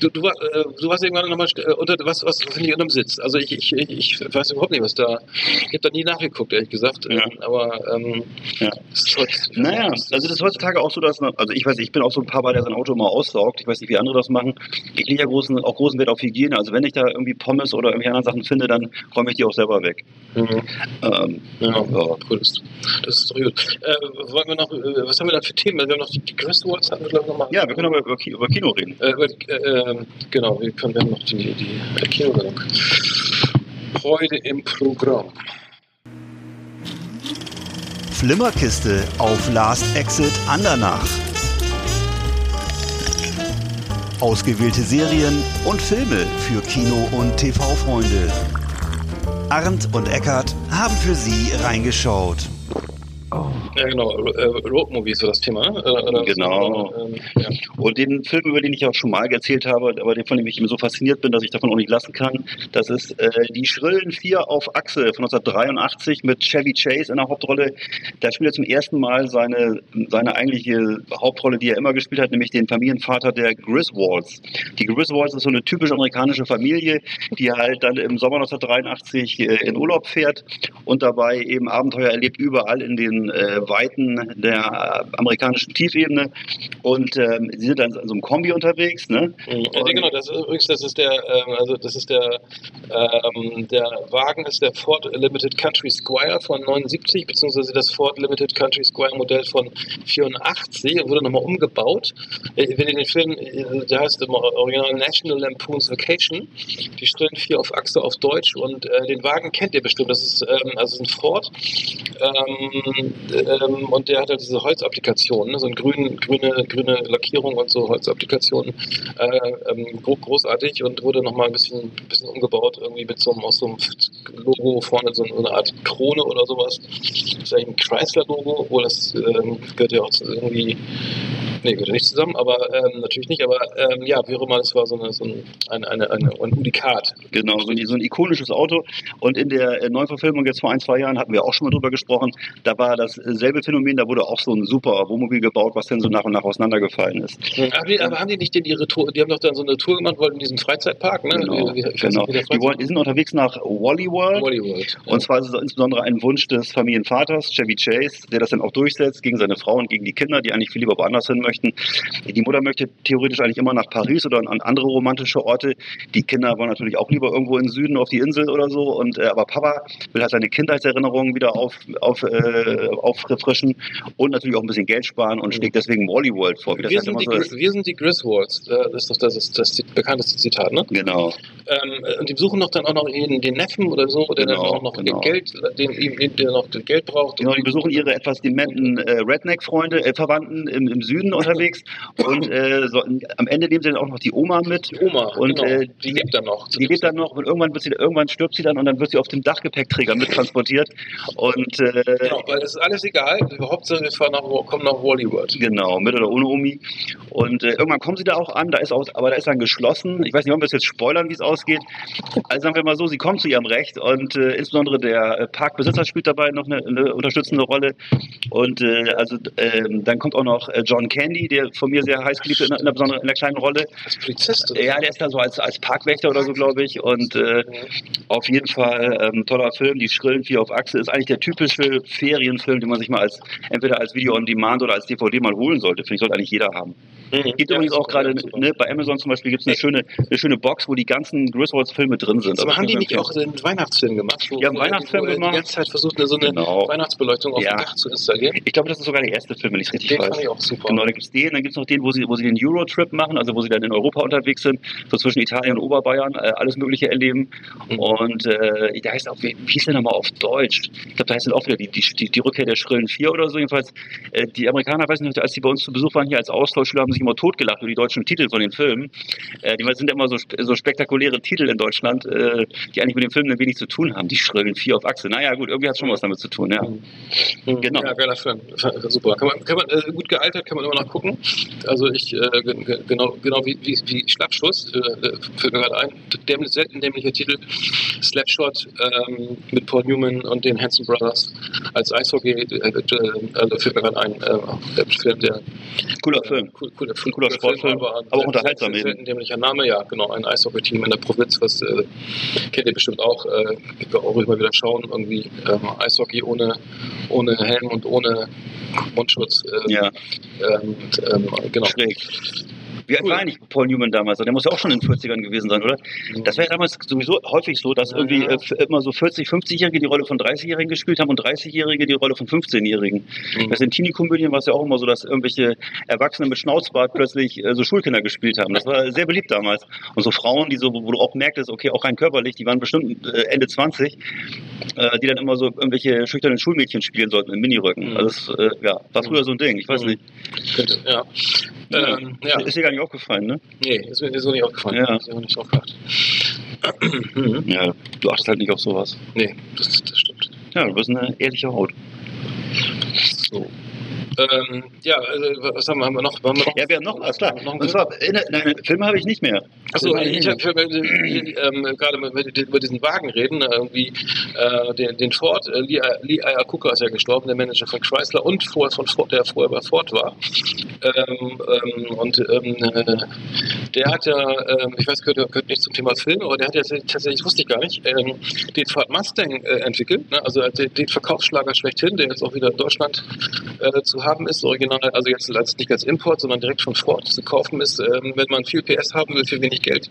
du, du, äh, du warst irgendwann nochmal äh, unter was, was finde ich unterm Sitz. Also ich, ich, ich weiß überhaupt nicht, was da. Ich habe da nie nachgeguckt, ehrlich gesagt.
Ja.
Aber ähm,
Ja.
das heute,
Naja, also das ist heutzutage auch so, dass, man- also ich weiß, ich bin auch so ein Papa, der sein Auto immer aussaugt. Ich weiß nicht, wie andere das machen. Ich lege ja großen, auch großen Wert auf Hygiene. Also wenn ich da irgendwie Pommes oder irgendwelche anderen Sachen finde, dann räume ich die auch selber weg.
Mhm.
Ähm,
Ja,
ja.
cool. Das, das ist doch gut. Äh, wollen wir noch, äh, was haben wir da für Themen? Wir haben noch die, die Chris Awards, hatten wir glaube ich nochmal.
ja, wir können aber über, über Kino reden.
Äh, über, äh, ähm, genau, wir können wir haben noch die, die, Kinosendung. Freude im Programm.
Flimmerkiste auf Last Exit Andernach. Ausgewählte Serien und Filme für Kino- und TV-Freunde. Arndt und Eckart haben für Sie reingeschaut.
Ja, genau. Äh, Road Movie ist so das Thema. ne? Äh, oder-
Genau.
Ähm, ja.
Und den Film, über den ich auch schon mal erzählt habe, aber den- von dem ich so fasziniert bin, dass ich davon auch nicht lassen kann, das ist äh, Die Schrillen Vier auf Achse von 1983 mit Chevy Chase in der Hauptrolle. Da spielt er zum ersten Mal seine, seine eigentliche Hauptrolle, die er immer gespielt hat, nämlich den Familienvater der Griswolds. Die Griswolds ist so eine typisch amerikanische Familie, die halt dann im Sommer 1983 äh, in Urlaub fährt und dabei eben Abenteuer erlebt, überall in den äh, Weiten der amerikanischen Tiefebene. Und ähm, sie sind dann so einem Kombi unterwegs. Ne?
Mhm. Ja, genau, das ist das ist der, ähm, also das ist der, ähm, der Wagen ist der Ford Limited Country Squire von 79, beziehungsweise das Ford Limited Country Squire Modell von 84 und wurde nochmal umgebaut. Äh, Wenn ihr den Film, äh, der heißt im Original National Lampoon's Vacation, die stellen vier auf Achse auf Deutsch und äh, den Wagen kennt ihr bestimmt, das ist, ähm, also ein Ford ähm, ähm, und der hat halt diese Holzapplikationen, ne? so eine grün, grüne, grüne Lackierung und so Holzapplikationen. Äh, ähm, gro großartig und wurde nochmal ein bisschen, bisschen umgebaut, irgendwie mit so einem, aus so einem Logo vorne, so eine Art Krone oder sowas. Das ist eigentlich ein Chrysler-Logo, obwohl das ähm, gehört ja auch irgendwie, nee, gehört ja nicht zusammen, aber ähm, natürlich nicht, aber ähm, ja, wie auch immer, das war so, eine, so ein, eine, eine, eine, ein Unikat.
Genau, so ein, so ein ikonisches Auto. Und in der äh, Neuverfilmung jetzt vor ein, zwei Jahren hatten wir auch schon mal drüber gesprochen. Da war dasselbe Phänomen, da wurde auch so ein super Wohnmobil gebaut, was dann so nach und nach auseinandergefallen ist.
Aber, die, aber haben die nicht denn ihre Tour, die haben doch dann so eine Tour gemacht, wollten in diesem Freizeitpark, ne?
Genau, genau.
nicht, der
Die, wollen, die sind unterwegs nach Wally World.
Wally World.
Und zwar ist es insbesondere ein Wunsch des Familienvaters, Chevy Chase, der das dann auch durchsetzt gegen seine Frau und gegen die Kinder, die eigentlich viel lieber woanders hin möchten. Die Mutter möchte theoretisch eigentlich immer nach Paris oder an andere romantische Orte. Die Kinder wollen natürlich auch lieber irgendwo im Süden auf die Insel oder so. Und, äh, aber Papa will halt seine Kindheitserinnerungen wieder auf, auf, äh, auffrischen und natürlich auch ein bisschen Geld sparen und schlägt deswegen Wally World vor. Das
wir,
halt
sind die,
so
wir sind die Griswolds. Äh, Das ist doch das, ist das bekannteste Zitat, ne?
Genau.
Ähm, und die besuchen doch dann auch noch den, den Neffen oder so, der
Genau,
dann auch noch
genau.
Geld, den, den, der noch Geld braucht.
Genau, die besuchen ihre etwas dementen äh, Redneck-Freunde, äh, Verwandten im, im Süden unterwegs und äh, so, am Ende nehmen sie dann auch noch die Oma mit.
Die Oma,
Und,
genau,
äh,
die lebt dann noch.
Die lebt dann noch und irgendwann, wird sie, irgendwann stirbt sie dann und dann wird sie auf dem Dachgepäckträger mittransportiert. Und äh,
Genau, weil das ist alles egal. Hauptsache wir fahren nach, kommen nach Wally World.
Genau, mit oder ohne Omi. Und äh, irgendwann kommen sie da auch an, da ist auch, aber da ist dann geschlossen. Ich weiß nicht, ob wir es jetzt spoilern, wie es ausgeht. Also sagen wir mal so, sie kommen zu ihrem Recht und äh, insbesondere der äh, Parkbesitzer spielt dabei noch eine, eine unterstützende Rolle. Und äh, also ähm, dann kommt auch noch äh, John Candy, der von mir sehr heiß geliebt ist, in, einer- in einer besonderen, in einer kleinen Rolle.
Als Polizist.
Ja, der ist da so als, als Parkwächter oder so, glaube ich. Und äh, auf jeden Fall ähm, toller Film. Die Schrillen vier auf Achse ist eigentlich der typische Ferienfilm, den man sich mal als entweder als Video on Demand oder als DVD mal holen sollte. Finde ich, sollte eigentlich jeder haben.
Mhm.
Gibt
Ja,
übrigens auch gerade ne, bei Amazon zum Beispiel gibt es eine schöne, eine schöne Box, wo die ganzen Griswolds-Filme drin sind.
Aber
Also
haben die nicht
ich
auch einen Weihnachtsfilm gemacht? Wo,
Die haben Weihnachtsfilm gemacht.
Die ganze Zeit versucht, eine, so eine
Genau.
Weihnachtsbeleuchtung auf
Ja.
dem Dach zu installieren.
Ich glaube, das ist sogar der erste Film, wenn ich es richtig
Den
weiß.
fand ich auch super.
Genau, da gibt es den, dann gibt es noch den, wo sie, wo sie den Eurotrip machen, also wo sie dann in Europa unterwegs sind, so zwischen Italien und Oberbayern, äh, alles Mögliche erleben.
Mhm.
Und äh, der heißt auch, wie, wie hieß der nochmal auf Deutsch? Ich glaube, da heißt dann auch wieder die, die, die, die Rückkehr der Schrillen 4 oder so. Jedenfalls, äh, die Amerikaner, weiß nicht, als die bei uns zu Besuch waren hier als Austauschschüler, haben sich immer totgelacht über die deutschen Titel von den Filmen. Äh, die sind ja immer so, so spektakuläre Titel in Deutschland, äh, die eigentlich mit Filmen dann wenig zu tun haben. Die Schrillen 4 auf Achse. Naja, gut, irgendwie hat es schon was damit zu tun, ja.
Mhm.
Genau.
Ja, geiler Film. Super. Kann man, kann man, äh, gut gealtert, kann man immer noch gucken. Also ich, äh, ge- ge- genau, genau wie, wie, wie Schlappschuss, äh, fällt mir gerade ein, dämlich, selten dämlicher Titel, Slapshot ähm, mit Paul Newman und den Hanson Brothers als Eishockey, äh, äh, also fällt mir gerade ein, äh, der Film, der
Cooler Film.
Cool, cooler,
Cooler Sportfilm, aber auch unterhaltsam
Sehr,
eben.
dämlicher Name, ja, genau. Ein Eishockey-Team in der Provinz, was äh, kennt ihr bestimmt auch. Äh, könnt ihr auch ruhig mal wieder schauen. Irgendwie ähm, Eishockey ohne, ohne Helm und ohne Mundschutz. Äh,
Ja,
ähm, genau.
schräg. Wie alt
Cool.
war eigentlich Paul Newman damals? Der muss ja auch schon in den 40ern gewesen sein, oder? Das war ja damals sowieso häufig so, dass
Ja,
irgendwie
ja.
äh, immer so 40, 50-Jährige die Rolle von 30-Jährigen gespielt haben und 30-Jährige die Rolle von 15-Jährigen.
Mhm.
Das in Teenie-Komödien war es ja auch immer so, dass irgendwelche Erwachsene mit Schnauzbart plötzlich äh, so Schulkinder gespielt haben. Das war sehr beliebt damals. Und so Frauen, die so, wo du auch merktest, okay, auch rein körperlich, die waren bestimmt äh, Ende 20, äh, die dann immer so irgendwelche schüchternen Schulmädchen spielen sollten in Miniröcken.
Mhm.
Also das äh, ja, war früher so ein Ding, ich weiß
Mhm.
nicht.
Könnte, ja. Ähm, ja.
Ist dir gar nicht aufgefallen, ne?
Nee, ist mir so nicht aufgefallen.
Ja.
Ist mir auch nicht. Mhm.
Ja, du achtest halt nicht auf sowas.
Nee, das, das stimmt.
Ja, du bist eine ehrliche Haut.
So. Ähm, ja, äh, was haben wir, haben wir noch? Haben wir noch?
Ja, wir haben noch, alles klar.
Noch
Und zwar, in, nein, Filme habe ich nicht mehr.
Achso, ich habe ähm, gerade über diesen Wagen reden, äh, irgendwie äh, den, den Ford, äh, Lee, Lee Iacocca ist ja gestorben, der Manager von Chrysler und vorher von Ford, der vorher bei Ford war. Ähm, ähm, und ähm, äh, der hat ja, ähm, ich weiß, gehört, gehört nicht zum Thema Film, aber der hat ja tatsächlich, wusste ich gar nicht, ähm, den Ford Mustang äh, entwickelt, ne? also den, den Verkaufsschlager schlechthin, der jetzt auch wieder in Deutschland äh, zu haben ist, original, also jetzt nicht als Import, sondern direkt von Ford zu kaufen ist, ähm, wenn man viel PS haben will für wenig Geld,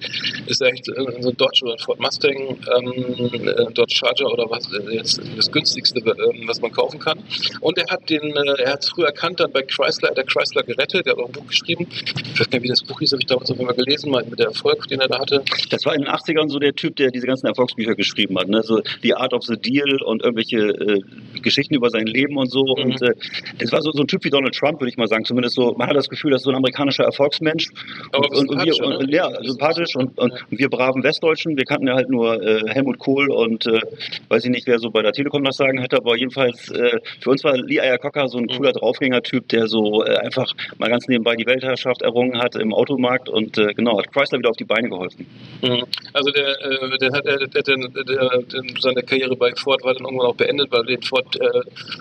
ist echt äh, so ein Dodge oder ein Ford Mustang, ähm, äh, Dodge Charger oder was äh, jetzt das günstigste, ähm, was man kaufen kann. Und er hat den, äh, er hat es früh erkannt, dann bei Chrysler, der Chrysler gerettet, der hat auch ein Buch geschrieben. Ich weiß gar nicht, wie das Buch hieß, habe ich damals auf Fall gelesen, mal mit der Erfolg, den er da hatte.
Das war in den 80ern so der Typ, der diese ganzen Erfolgsbücher geschrieben hat. Ne? So The Art of the Deal und irgendwelche äh, Geschichten über sein Leben und so.
Mhm.
Und äh, das war so, so ein Typ wie Donald Trump, würde ich mal sagen. Zumindest so, man hat das Gefühl, dass so ein amerikanischer Erfolgsmensch.
Aber
und, und wir, und, ja, sympathisch. Und, und wir braven Westdeutschen, wir kannten ja halt nur äh, Helmut Kohl und äh, weiß ich nicht, wer so bei der Telekom das sagen hätte, aber jedenfalls äh, für uns war Lee Iacocca so ein cooler Draufgänger-Typ, der so äh, einfach mal ganz nebenbei die Weltherrschaft errungen hat im Automarkt und äh, genau, hat Chrysler wieder auf die Beine geholfen.
Mhm. Also der, äh, der hat, der, der, seine Karriere bei Ford war dann irgendwann auch beendet, weil den Ford,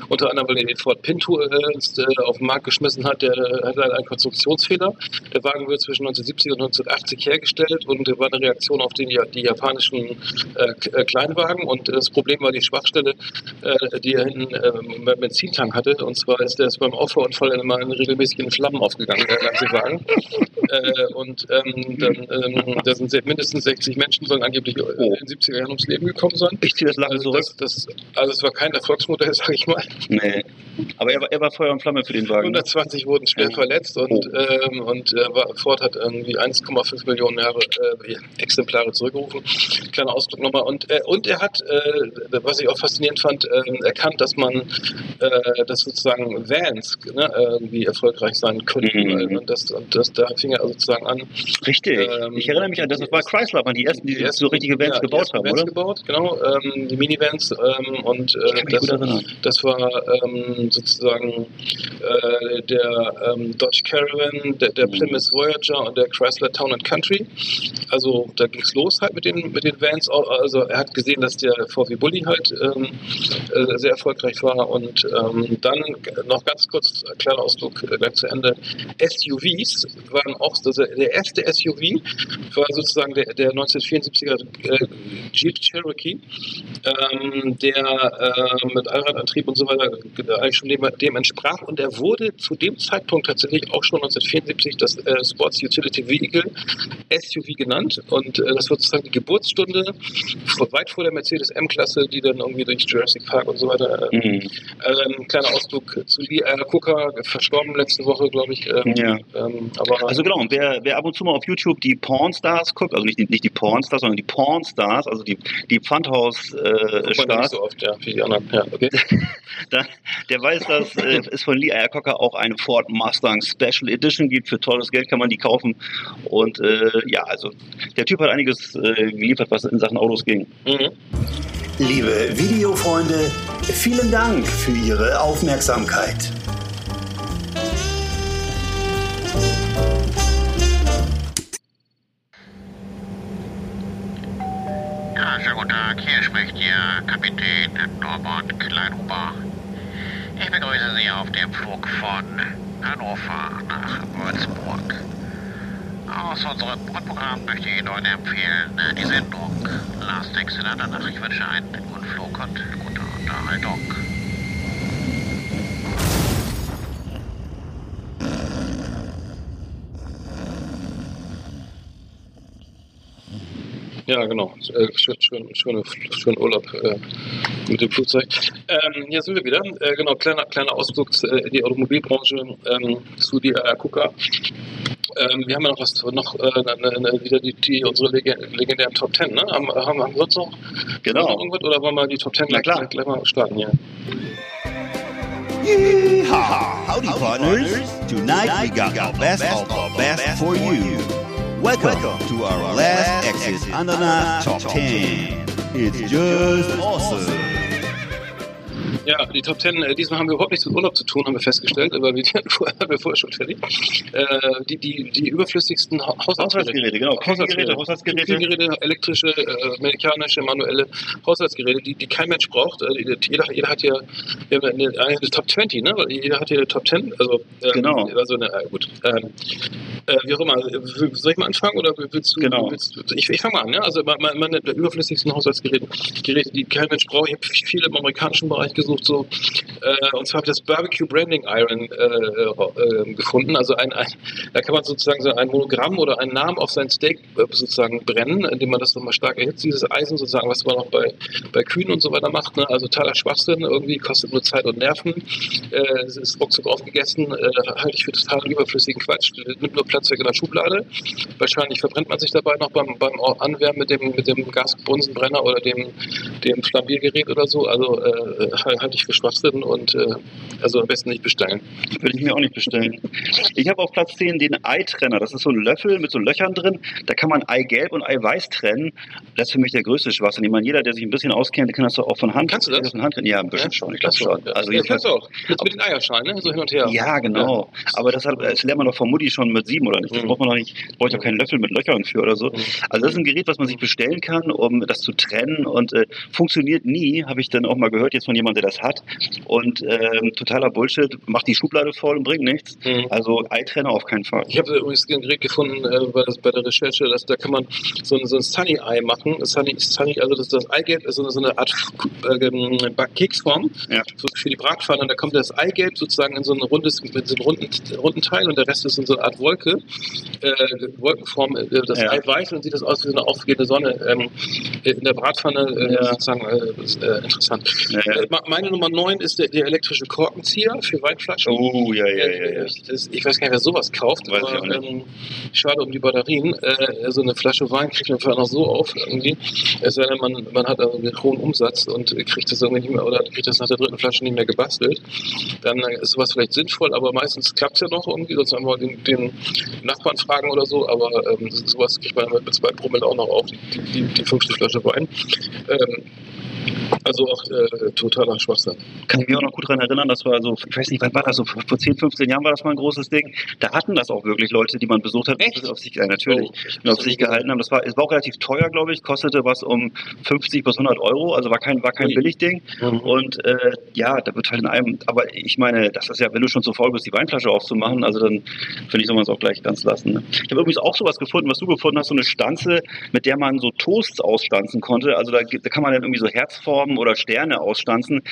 unter anderem weil er den Ford Pinto äh, ins, äh, auf den Markt geschmissen hat, der äh, hat halt einen Konstruktionsfehler. Der Wagen wird zwischen 1970 und 1980 hergestellt und war eine Reaktion auf den, ja- die japanischen äh, äh, Kleinwagen und das Problem war die Schwachstelle, äh, die er hinten äh, beim Benzintank hatte und zwar ist der ist beim Auffahrunfall immer in regelmäßig in Flammen aufgegangen, der ganze Wagen. äh, und ähm, dann, ähm, da sind mindestens 60 Menschen, sollen angeblich äh,
Oh.
in den 70er Jahren ums Leben gekommen sein.
Ich ziehe das Lachen
Also,
zurück.
das, das, also es war kein Erfolgsmodell, sage ich mal.
Nee. Aber er er war Feuer und Flamme für den Wagen. ne?
120 wurden schwer
Ja.
verletzt und,
Oh.
ähm, und äh, Ford hat irgendwie 1,5 Millionen Jahre, äh, Exemplare zurückgerufen. Kleiner Ausdruck nochmal. Und, äh, und er hat, äh, was ich auch faszinierend fand, ähm, erkannt, dass man, äh, dass sozusagen Vans ne, irgendwie erfolgreich sein könnten.
Mhm.
Und, das, und das, da fing er also sozusagen an.
Richtig.
Ähm,
ich erinnere mich an das, war Chrysler, waren die ersten, die, so richtige Vans
ja, die
gebaut
ersten
haben,
Vans
oder?
gebaut, genau. Ähm, die Minivans ähm, und äh, das, das war ähm, sozusagen äh, der ähm, Dodge Caravan, der, der
Mhm.
Plymouth Voyager und der Chrysler Town and Country. Also da ging es los halt mit den, mit den Vans. Also er hat gesehen, dass der VW Bulli halt ähm, äh, sehr erfolgreich war und ähm, dann noch ganz kurz, ein kleiner Ausdruck äh, gleich zu Ende. SUVs waren auch, also der erste SUV war sozusagen der, der 1974er äh, Jeep Cherokee, ähm, der äh, mit Allradantrieb und so weiter äh, eigentlich schon dem, dem entsprach und er wurde zu dem Zeitpunkt tatsächlich auch schon 1974 das äh, Sports Utility Vehicle SUV genannt und äh, das war sozusagen die Geburtsstunde vor, weit vor der Mercedes M-Klasse, die dann irgendwie durch Jurassic Park und so weiter äh,
Mhm.
ähm, kleiner Ausdruck zu Lee Iacocca, verstorben letzte Woche, glaube ich. Ähm,
Ja.
ähm, aber
Also genau, und wer, wer ab und zu mal auf YouTube die Pornstars guckt, also nicht die, nicht die Pornstars, sondern die Pornstars, also die, die
nicht
Pfandhaus-Stars,
so oft, ja, wie die anderen. Ja, okay.
da, der weiß, dass äh, es von Lee Iacocca auch eine Ford Mustang Special Edition gibt. Für teures Geld kann man die kaufen. Und äh, ja, also der Typ hat einiges äh, geliefert, was in Sachen Autos ging.
Mhm.
Liebe Videofreunde, vielen Dank für Ihre Aufmerksamkeit.
Ja, schönen guten Tag. Hier spricht Ihr Kapitän Norbert Kleinhuber. Ich begrüße Sie auf dem Flug von Hannover nach Würzburg. Aus unserem Grundprogramm möchte ich Ihnen empfehlen die Sendung Last Exit Andernach. Ich wünsche einen guten Flug und gute Unterhaltung.
Ja, genau. Äh, schön, schön, schön, schön Urlaub äh, mit dem Flugzeug. Ähm, hier sind wir wieder. Äh, genau, kleiner, kleiner Ausflug äh, in die Automobilbranche ähm, zu die äh, KUKA. Ähm, wir haben ja noch was, noch äh, ne, ne, wieder die, die unsere lege- legendären Top Ten, ne? Haben, haben, haben wir sonst noch
Genau.
noch irgendwas oder wollen wir die Top Ten gleich, gleich, gleich mal starten hier?
Yeehaw! Howdy, partners! Tonight we got the best of the best for you. Welcome to our last exit Ananas Top 10. It's just awesome.
Ja, die Top Ten, äh, diesmal haben wir überhaupt nichts mit Urlaub zu tun, haben wir festgestellt, weil wir die hatten vorher, haben wir vorher schon fertig. Äh, die, die, die überflüssigsten Ha- Haushaltsgeräte.
Haushaltsgeräte, genau. Küchengeräte, Haushaltsgeräte.
Küchengeräte, elektrische, äh, mechanische, manuelle Haushaltsgeräte, die, die kein Mensch braucht. Äh, die- jeder, jeder hat hier wir haben eine, eine Top 20, ne? Jeder hat hier eine Top 10. Also, ähm,
Genau.
Also, eine, äh, gut. Ähm, äh, wie auch immer. Soll ich mal anfangen oder willst du?
Genau.
Willst, ich ich fange mal an, ne? Also, meine, meine überflüssigsten Haushaltsgeräte, Geräte, die kein Mensch braucht. Ich habe viele im amerikanischen Bereich gesucht, so. Äh, und zwar habe ich das Barbecue Branding Iron äh, äh, äh, gefunden. Also, ein, ein, da kann man sozusagen so ein Monogramm oder einen Namen auf sein Steak äh, sozusagen brennen, indem man das nochmal stark erhitzt, dieses Eisen sozusagen, was man auch bei, bei Kühen und so weiter macht. Ne? Also, totaler Schwachsinn. Irgendwie kostet nur Zeit und Nerven. Äh, es ist ruckzuck aufgegessen. Halte ich für total überflüssigen Quatsch. Nimmt nur Platz weg in der Schublade. Wahrscheinlich verbrennt man sich dabei noch beim, beim Anwärmen mit dem, mit dem Gasbunsenbrenner oder dem, dem Flambiergerät oder so. Also äh, halte ich für Schwachsinn und äh, also am besten nicht bestellen.
Würde ich mir auch nicht bestellen. Ich habe auf Platz 10 den Ei-Trenner. Das ist so ein Löffel mit so Löchern drin. Da kann man Eigelb und Eiweiß trennen. Das ist für mich der größte Schwachsinn. Ich meine, jeder, der sich ein bisschen auskennt, kann das doch auch von Hand.
Kannst du das?
Von Hand. Ja, ein bisschen schon. Ich glaube schon.
Ja.
Also
ja, kannst du auch. Mit, mit den Eierschalen, ne? so hin und her.
ja, genau. Aber das, hat, das lernt man doch von Mutti schon mit sieben oder nicht. Das
Mhm.
braucht man doch nicht. Braucht ja keinen Löffel mit Löchern für oder so.
Mhm.
Also das ist ein Gerät, was man sich bestellen kann, um das zu trennen und äh, funktioniert nie, habe ich dann auch mal gehört jetzt von jemandem, der das hat. Und ähm, totaler Bullshit, macht die Schublade voll und bringt nichts.
Mhm.
Also Eitrenner auf keinen Fall.
Ich habe übrigens ein Gerät gefunden äh, bei, das, bei der Recherche, dass da kann man so ein, so ein Sunny-Ei machen. Sunny, Sunny, also das, das Eigelb ist so eine, so eine Art äh, Keksform
Ja.
für die Bratpfanne. Und da kommt das Eigelb sozusagen in so ein rundes, mit so einem runden, runden Teil und der Rest ist in so eine Art Wolke, äh, Wolkenform. Äh, das
Ja.
Ei weiß und sieht das aus wie so eine aufgehende Sonne ähm, in der Bratpfanne. Äh,
Ja.
sozusagen äh, äh, interessant.
Ja, ja.
Meine Nummer 9 ist der, der elektrische Korkenzieher für Weinflaschen.
Oh, ja, ja, ja, ja.
Ich, das, ich weiß gar nicht, wer sowas kauft,
Weiß ich
aber
auch nicht.
ähm, schade um die Batterien. Äh, so eine Flasche Wein kriegt man einfach noch so auf irgendwie. Es sei denn, man, man hat also einen hohen Umsatz und kriegt das irgendwie nicht mehr oder kriegt das nach der dritten Flasche nicht mehr gebastelt. Dann äh, ist sowas vielleicht sinnvoll, aber meistens klappt es ja noch irgendwie, sonst einmal den, den Nachbarn fragen oder so, aber ähm, sowas kriegt man mit zwei Promille auch noch auf, die, die, die fünfte Flasche Wein. Ähm, also auch äh, totaler Schwachsinn.
Kann ich mich auch noch gut daran erinnern, das war so, ich weiß nicht, wann war das so, vor vor 10, 15 Jahren war das mal ein großes Ding. Da hatten das auch wirklich Leute, die man besucht hat,
Echt?
auf sich, ja, natürlich,
Oh,
auf sich gehalten haben. Das war, es war auch relativ teuer, glaube ich, kostete was um 50 bis 100 Euro, also war kein, war kein
Ui.
Billigding.
Mhm.
Und äh, ja, da wird halt in einem, aber ich meine, das ist ja, wenn du schon so faul bist, die Weinflasche aufzumachen, also dann finde ich, soll man es auch gleich ganz lassen. Ne? Ich habe übrigens auch sowas gefunden, was du gefunden hast, so eine Stanze, mit der man so Toasts ausstanzen konnte. Also da, da kann man dann irgendwie so Herzformen oder Sterne ausstanzen.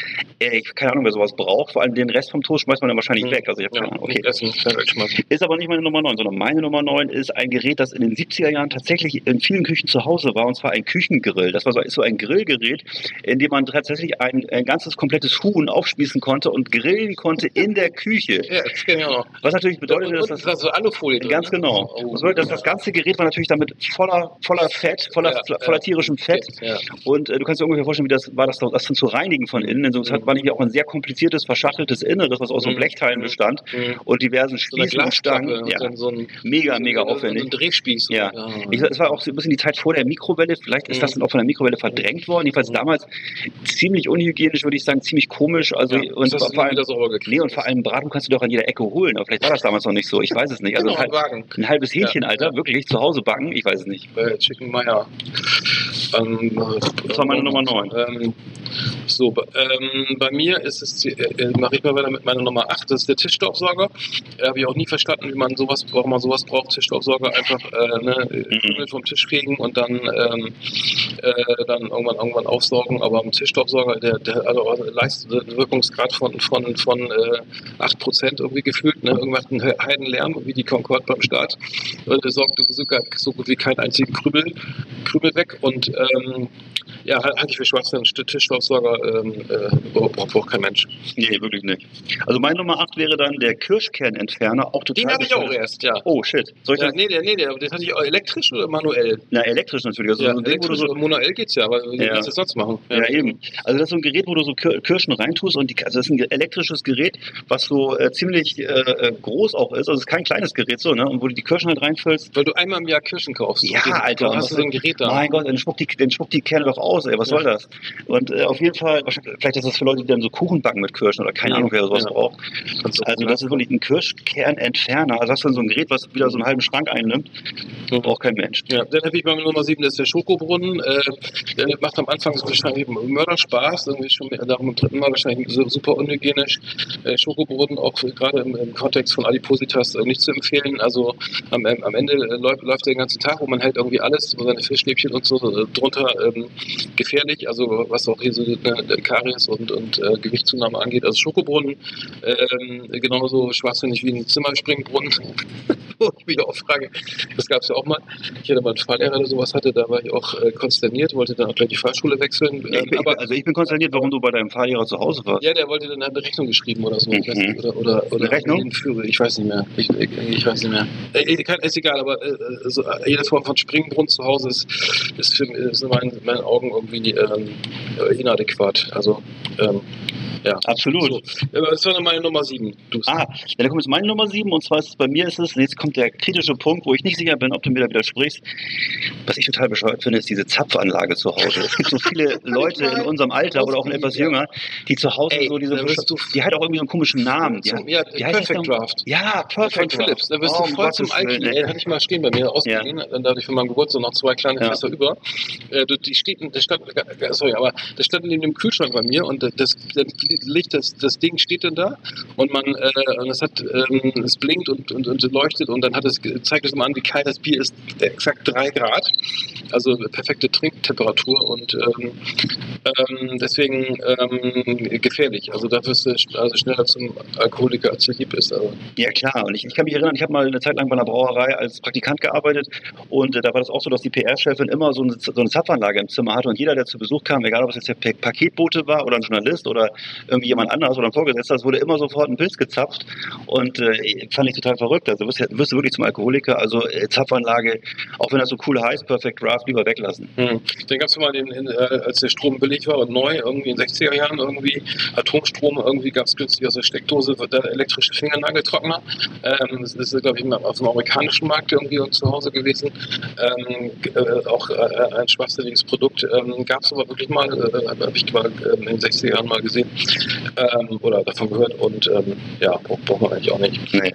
Äh, ich keine Ahnung, wer sowas braucht. Vor allem den Rest vom Toast schmeißt man dann wahrscheinlich
Mhm.
weg. Also ich habe
Ja,
keine Ahnung. Okay.
essen.
Ist aber nicht meine Nummer 9, sondern meine Nummer 9 ist ein Gerät, das in den 70er Jahren tatsächlich in vielen Küchen zu Hause war, und zwar ein Küchengrill. Das war so, ist so ein Grillgerät, in dem man tatsächlich ein, ein ganzes komplettes Huhn aufspießen konnte und grillen konnte in der Küche.
Ja, noch.
Was natürlich bedeutet,
und,
dass das
das war so Alufolie drin.
Ganz genau.
Oh.
Dass das ganze Gerät war natürlich damit voller, voller Fett, voller,
Ja,
voller tierischem Fett.
Ja.
Und äh, du kannst dir ungefähr vorstellen, wie das war, das, das dann zu reinigen von innen. Denn so, es hat, war nämlich auch ein sehr kompliziertes, verschachteltes Inneres, was aus so
Mhm.
Blechteilen
Mhm.
bestand
Mhm.
und diversen
So
Spießen und
Glasstange
Stangen.
und
Ja,
so ein
mega,
so
mega
ein- So
aufwendig.
ein Drehspieß.
Ja. Ich, es war auch so ein bisschen die Zeit vor der Mikrowelle. Vielleicht ist
Mhm.
das dann auch von der Mikrowelle verdrängt worden. Jedenfalls
Mhm.
damals ziemlich unhygienisch, würde ich sagen, ziemlich komisch. Also
ja.
und vor allem, nee, und vor allem Braten kannst du doch an jeder Ecke holen. Aber vielleicht war das damals noch nicht so. Ich weiß es nicht. Also
genau,
ein, ein halbes Hähnchen,
Ja.
Alter, wirklich zu Hause backen. Ich weiß es nicht.
Bei Chicken Meyer. Ähm,
Das war meine Nummer neun.
Ähm, so, ähm, Ähm, bei mir ist es, äh, mache ich mal weiter mit meiner Nummer 8, das ist der Tischstaubsauger. Äh, Habe ich auch nie verstanden, wie man sowas, warum man sowas braucht. Tischstaubsauger einfach äh, ne, Krümel vom Tisch fegen und dann, ähm, äh, dann irgendwann irgendwann aufsaugen. Aber ein Tischstaubsauger, der, der also leistet einen Wirkungsgrad von, von, von äh, 8% irgendwie gefühlt, ne? Irgendwas ein Heidenlärm, wie die Concorde beim Start. Der sorgt sogar so gut wie keinen einzigen Krümel, Krümel weg. Und ähm, ja, halte ich für Schwachsinn. Tischstaubsauger ähm, äh, braucht, braucht kein Mensch.
Nee, wirklich nicht. Also meine Nummer 8 wäre dann der Kirschkernentferner, auch total
Den habe ich auch erst, ja.
Oh, shit. Soll ich
ja
das?
nee, der, nee, der, den hatte ich auch elektrisch oder manuell?
Na, elektrisch natürlich. Also
ja,
so ein Ding, wo du
elektrisch
so
und manuell geht's ja, aber wie
Ja.
willst du das sonst machen?
Ja, eben. Also das ist so ein Gerät, wo du so Kir- Kirschen reintust und die, also das ist ein elektrisches Gerät, was so äh, ziemlich äh, äh, groß auch ist. Also es ist kein kleines Gerät so, ne? Und wo du die Kirschen halt reinfüllst.
Weil du einmal im Jahr Kirschen kaufst.
Ja, Alter,
Dann hast du so ein Gerät da.
Mein Gott, dann spuckt die, dann spuckt die Kerne doch aus, ey. Was
Ja.
soll das? Und äh, auf jeden Fall, vielleicht ist das für Leute, die dann so Kuchen backen mit Kirschen oder keine
Ja.
Ahnung, wer sowas
Ja.
braucht.
Du-
Also das ist wirklich ein Kirschkernentferner. Also hast du so ein Gerät, was wieder so einen halben Schrank einnimmt. Braucht kein Mensch.
Ja, dann habe ich mal mit Nummer 7, das ist der Schokobrunnen. Äh, der macht am Anfang so wahrscheinlich Mörderspaß, irgendwie schon darum im dritten Mal wahrscheinlich so super unhygienisch. Äh, Schokobrunnen auch gerade im, im Kontext von Adipositas äh, nicht zu empfehlen. Also am, am Ende äh, läuft, läuft der den ganzen Tag und man hält irgendwie alles, so seine Fischstäbchen und so äh, drunter ähm, gefährlich. Also was auch hier so äh, Karies und, und äh, Gewichtszunahme angeht. Also Schokobrunnen ähm, genauso schwachsinnig wie ein Zimmerspringbrunnen. Wo ich mich auch frage, das gab es ja auch mal. Ich hatte mal einen Fahrlehrer, der sowas hatte, da war ich auch äh, konsterniert, wollte dann auch gleich die Fahrschule wechseln.
Ich
Ähm,
bin,
aber
also ich bin konsterniert, warum du bei deinem Fahrlehrer zu Hause warst.
ja, der wollte dann eine Rechnung geschrieben oder so.
Mhm.
nicht, oder, oder, oder
Eine Rechnung?
Führer, Ich weiß nicht mehr. Ich, ich, ich weiß nicht mehr. Äh, ist egal, aber äh, so, äh, jede Form von Springbrunnen zu Hause ist, ist, für, ist in meinen, meinen Augen irgendwie ähm, äh, inadäquat. Also, ähm, ja.
Absolut.
So. Aber das dann meine Nummer 7. Du
Ah, ja, dann kommt jetzt meine Nummer 7 und zwar ist es bei mir ist es, jetzt kommt der kritische Punkt, wo ich nicht sicher bin, ob du mir da widersprichst. Was ich total bescheuert finde, ist diese Zapfanlage zu Hause. Es gibt so viele Leute in unserem Alter oder auch etwas jünger, die zu Hause
Ey,
so diese, die hat auch irgendwie so einen komischen Namen. Die hat,
ja,
das
Perfect
noch?
Draft.
Ja,
Von
Perfect
Philips, da
Draft.
wirst
Oh,
du voll zum Alki.
ey.
Hatte ich mal stehen bei mir ausgeliehen, dann dadurch für meinen Geburtstag noch zwei kleine
Ja.
Fässer über. Äh, die steht, das stand, äh, sorry, aber das stand neben dem Kühlschrank bei mir und das, das Licht, das, das Ding steht dann da und man, äh, und es hat, ähm, es blinkt und, und, und leuchtet und dann hat es, zeigt es immer an, wie kalt das Bier ist, exakt drei Grad. Also perfekte Trinktemperatur und ähm, ähm, deswegen ähm, gefährlich. Also da wirst du sch- also schneller zum Alkoholiker, als du lieb bist. Also,
Ja klar, und ich, ich kann mich erinnern, ich habe mal eine Zeit lang bei einer Brauerei als Praktikant gearbeitet und äh, da war das auch so, dass die PR-Chefin immer so eine, so eine Zapfanlage im Zimmer hatte und jeder, der zu Besuch kam, egal ob es jetzt der Pa- Paketbote war oder ein Journalist oder irgendwie jemand anderes oder ein Vorgesetzter, es wurde immer sofort ein Pilz gezapft und äh, fand ich total verrückt. Also wirst, wirst du wirklich zum Alkoholiker, also äh, Zapfanlage, auch wenn das so cool heißt, Perfect Draft, lieber weglassen.
Hm. Dann gab es mal, den, in, äh, als der Strom billig war und neu, irgendwie in den 60er Jahren irgendwie, Atomstrom, irgendwie gab es günstig aus der Steckdose, der elektrische Fingernageltrockner. Ähm, das ist, glaube ich, auf dem amerikanischen Markt irgendwie zu Hause gewesen. Ähm, äh, auch äh, ein schwachsinniges Produkt. Ähm, gab es aber wirklich mal, äh, habe ich mal ähm, in den 60er Jahren mal gesehen ähm, oder davon gehört und ähm, ja, braucht man eigentlich auch nicht.
Nee.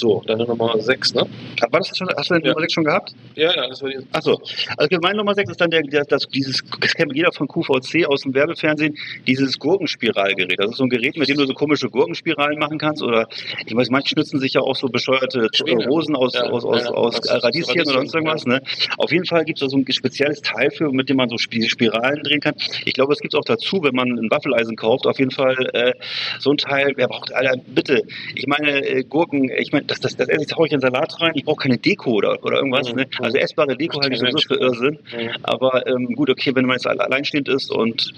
So, deine Nummer 6, ne?
War das schon, hast du den
Ja.
Nummer 6 schon gehabt?
Ja, ja, das war die.
Achso, also meine Nummer 6 ist dann der, der, das, dieses, das kennt jeder von QVC aus dem Werbefernsehen, dieses Gurkenspiralgerät. Das ist so ein Gerät, mit dem du so komische Gurkenspiralen machen kannst. Oder ich weiß, manche schnitzen sich ja auch so bescheuerte
Schwäne.
Rosen aus,
Ja,
aus, aus,
ja,
aus Radieschen oder sonst irgendwas. Ne? Auf jeden Fall gibt es da so ein spezielles Teil für, mit dem man so Sp- Spiralen drehen kann. Ich glaube, es gibt auch dazu, wenn man ein Waffeleisen kauft. Auf jeden Fall äh, so ein Teil. Wer braucht, Alter, bitte. Ich meine, äh, Gurken, ich meine, das, das, das esse ich, da hau ich in Salat rein. Ich brauche keine Deko oder, oder irgendwas.
Mhm.
Ne? Also essbare Deko halte ich sowieso für. Irrsinn.
Mhm.
Aber ähm, gut, okay, wenn man jetzt alle- alleinstehend ist und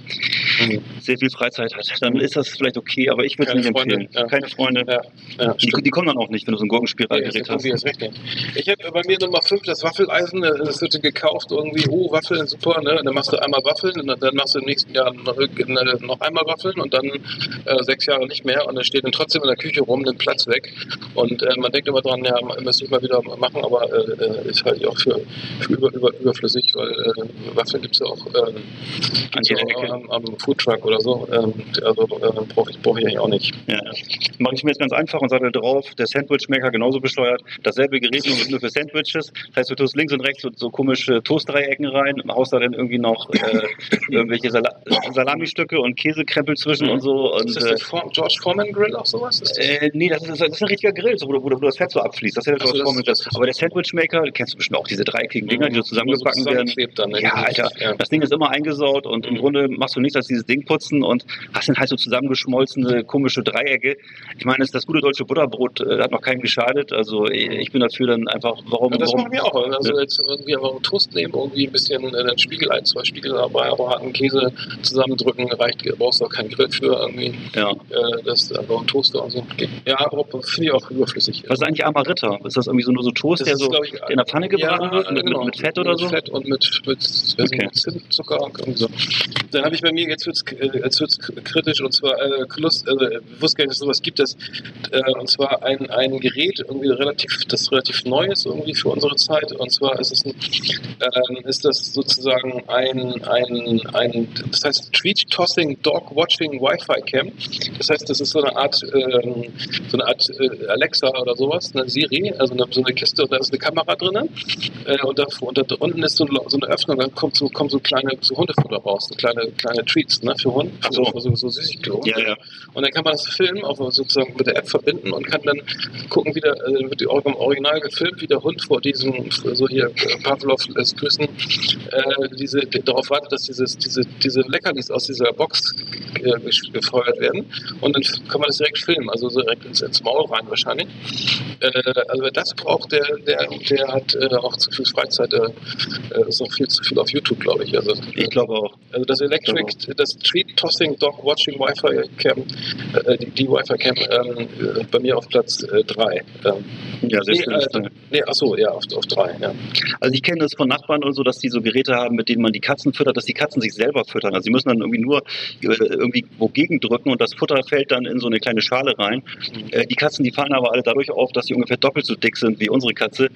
Mhm.
sehr viel Freizeit hat, dann ist das vielleicht okay, aber ich würde es nicht
Freunde,
empfehlen.
ja.
Keine Freunde.
Ja, ja,
Die, die kommen dann auch nicht, wenn du so ein Gurkenspiralgerät
das
hast.
ist richtig. Ich habe bei mir Nummer 5 das Waffeleisen, äh, das wird gekauft irgendwie, oh, Waffeln, super, ne? Dann machst du einmal Waffeln und dann- machst du im nächsten Jahr noch, äh, einmal Waffeln und dann äh, sechs Jahre nicht mehr und dann steht dann trotzdem in der Küche rum, nimmt Platz weg. Und ähm, man denkt immer dran, ja, man müsste ich mal wieder machen, aber äh, äh, ist halt auch für, für über, über, überflüssig, weil äh, Waffeln gibt es ja auch, ähm, auch am, am Foodtruck oder so. Ähm, also äh, brauche ich, brauch ich eigentlich auch nicht.
Ja. Mache ich mir jetzt ganz einfach und sage drauf, der Sandwich-Maker genauso besteuert. Dasselbe Gerät nur, für Sandwiches. Das heißt, du tust links und rechts so, so komische Toastdreiecken rein, haust da dann irgendwie noch äh, irgendwelche Sala Salami-Stücke und Käsekrempel zwischen und so. Und,
ist das
äh,
der For George Foreman Grill auch sowas? Ist das?
äh, nee, das ist, das ist ein richtiger Grill, so, wo, du- wo, du- wo das Fett so abfließt. Das ist ja der George
das-
Foreman. Aber der Sandwich-Maker, kennst du bestimmt auch diese dreieckigen Dinger, die so zusammengebacken werden.
Dann, ne?
Ja, Alter,
Ja.
das Ding ist immer eingesaut und im
Mhm.
Grunde machst du nichts als dieses Ding putzen und hast dann halt so zusammengeschmolzene, komische Dreiecke. Ich meine, das, das gute deutsche Butterbrot äh, hat noch keinem geschadet. Also ich ich bin dafür dann einfach, warum,
Ja, das
warum
machen wir auch. Also
Ja.
jetzt irgendwie einfach einen Toast nehmen, irgendwie ein bisschen äh, den Spiegel, ein, zwei Spiegel dabei, aber harten Käse zusammendrücken, reicht, brauchst du auch keinen Grill für irgendwie.
ja.
Äh, das ist einfach ein Toaster und so. Ja, aber finde ich auch überflüssig.
Was ist eigentlich Amaritta? Ist das irgendwie so nur so Toast, der
ist,
so
glaub ich,
in der Pfanne gebraten
ja,
wird mit,
genau.
mit, mit Fett oder so?
Mit Fett und mit, mit, weiß
Okay.
nicht, Zimt, Zucker und irgendwie so. Dann habe ich bei mir, jetzt wird es jetzt wird's kritisch, und zwar, äh, Lust, äh, ich wusste gar nicht, dass es sowas gibt, das, äh, und zwar ein, ein Gerät, irgendwie relativ, das relativ neu ist irgendwie für unsere Zeit, und zwar ist es ein, ähm, ist das sozusagen ein, ein, ein das heißt Treat Tossing Dog Watching Wi-Fi Cam. Das heißt, das ist so eine Art, ähm, so eine Art äh, Alexa oder sowas, eine Siri, also eine, so eine Kiste, da ist eine Kamera drin. Äh, und, da, und da unten ist so, ein- so eine Öffnung, da kommt so, kommen so kleine so Hundefutter raus, so kleine, kleine Treats ne, für Hunde,
Ach so.
für so, so Süßigkeiten. für.
Ja, ja.
Und dann kann man das filmen, auch sozusagen mit der App verbinden und kann dann gucken, wie der, äh, wird im Original gefilmt, wie der Hund vor diesem, so hier, äh, Pavlov lässt grüßen, äh, diese, die, darauf wartet, dass dieses, diese, diese Leckerlis aus dieser Box gefeuert werden. Und dann kann man das direkt filmen, also so direkt ins, ins Maul rein wahrscheinlich. Äh, also wer das braucht, der, der, der hat äh, auch zu viel Freizeit, äh, äh, ist noch viel zu viel auf YouTube, glaube ich. Also,
Ich glaube auch.
also das Electric, das Treat Tossing Dog Watching Wi-Fi Cam, äh, die, die Wi-Fi Cam ähm, äh, bei mir auf Platz 3. ähm,
Ja, sehr
nee,
schön.
äh, nee, achso, ja, auf 3. Ja.
Also ich kenne das von Nachbarn und so, dass die so Geräte haben, mit denen man die Katzen füttert, dass die Katzen sich selber füttern. Also sie müssen dann irgendwie nur äh, irgendwie wogegen drücken und das Futter fällt dann in so eine kleine Schale rein. Äh, die Katzen, die fallen aber alle dadurch auf, dass sie ungefähr doppelt so dick sind wie unsere Katze,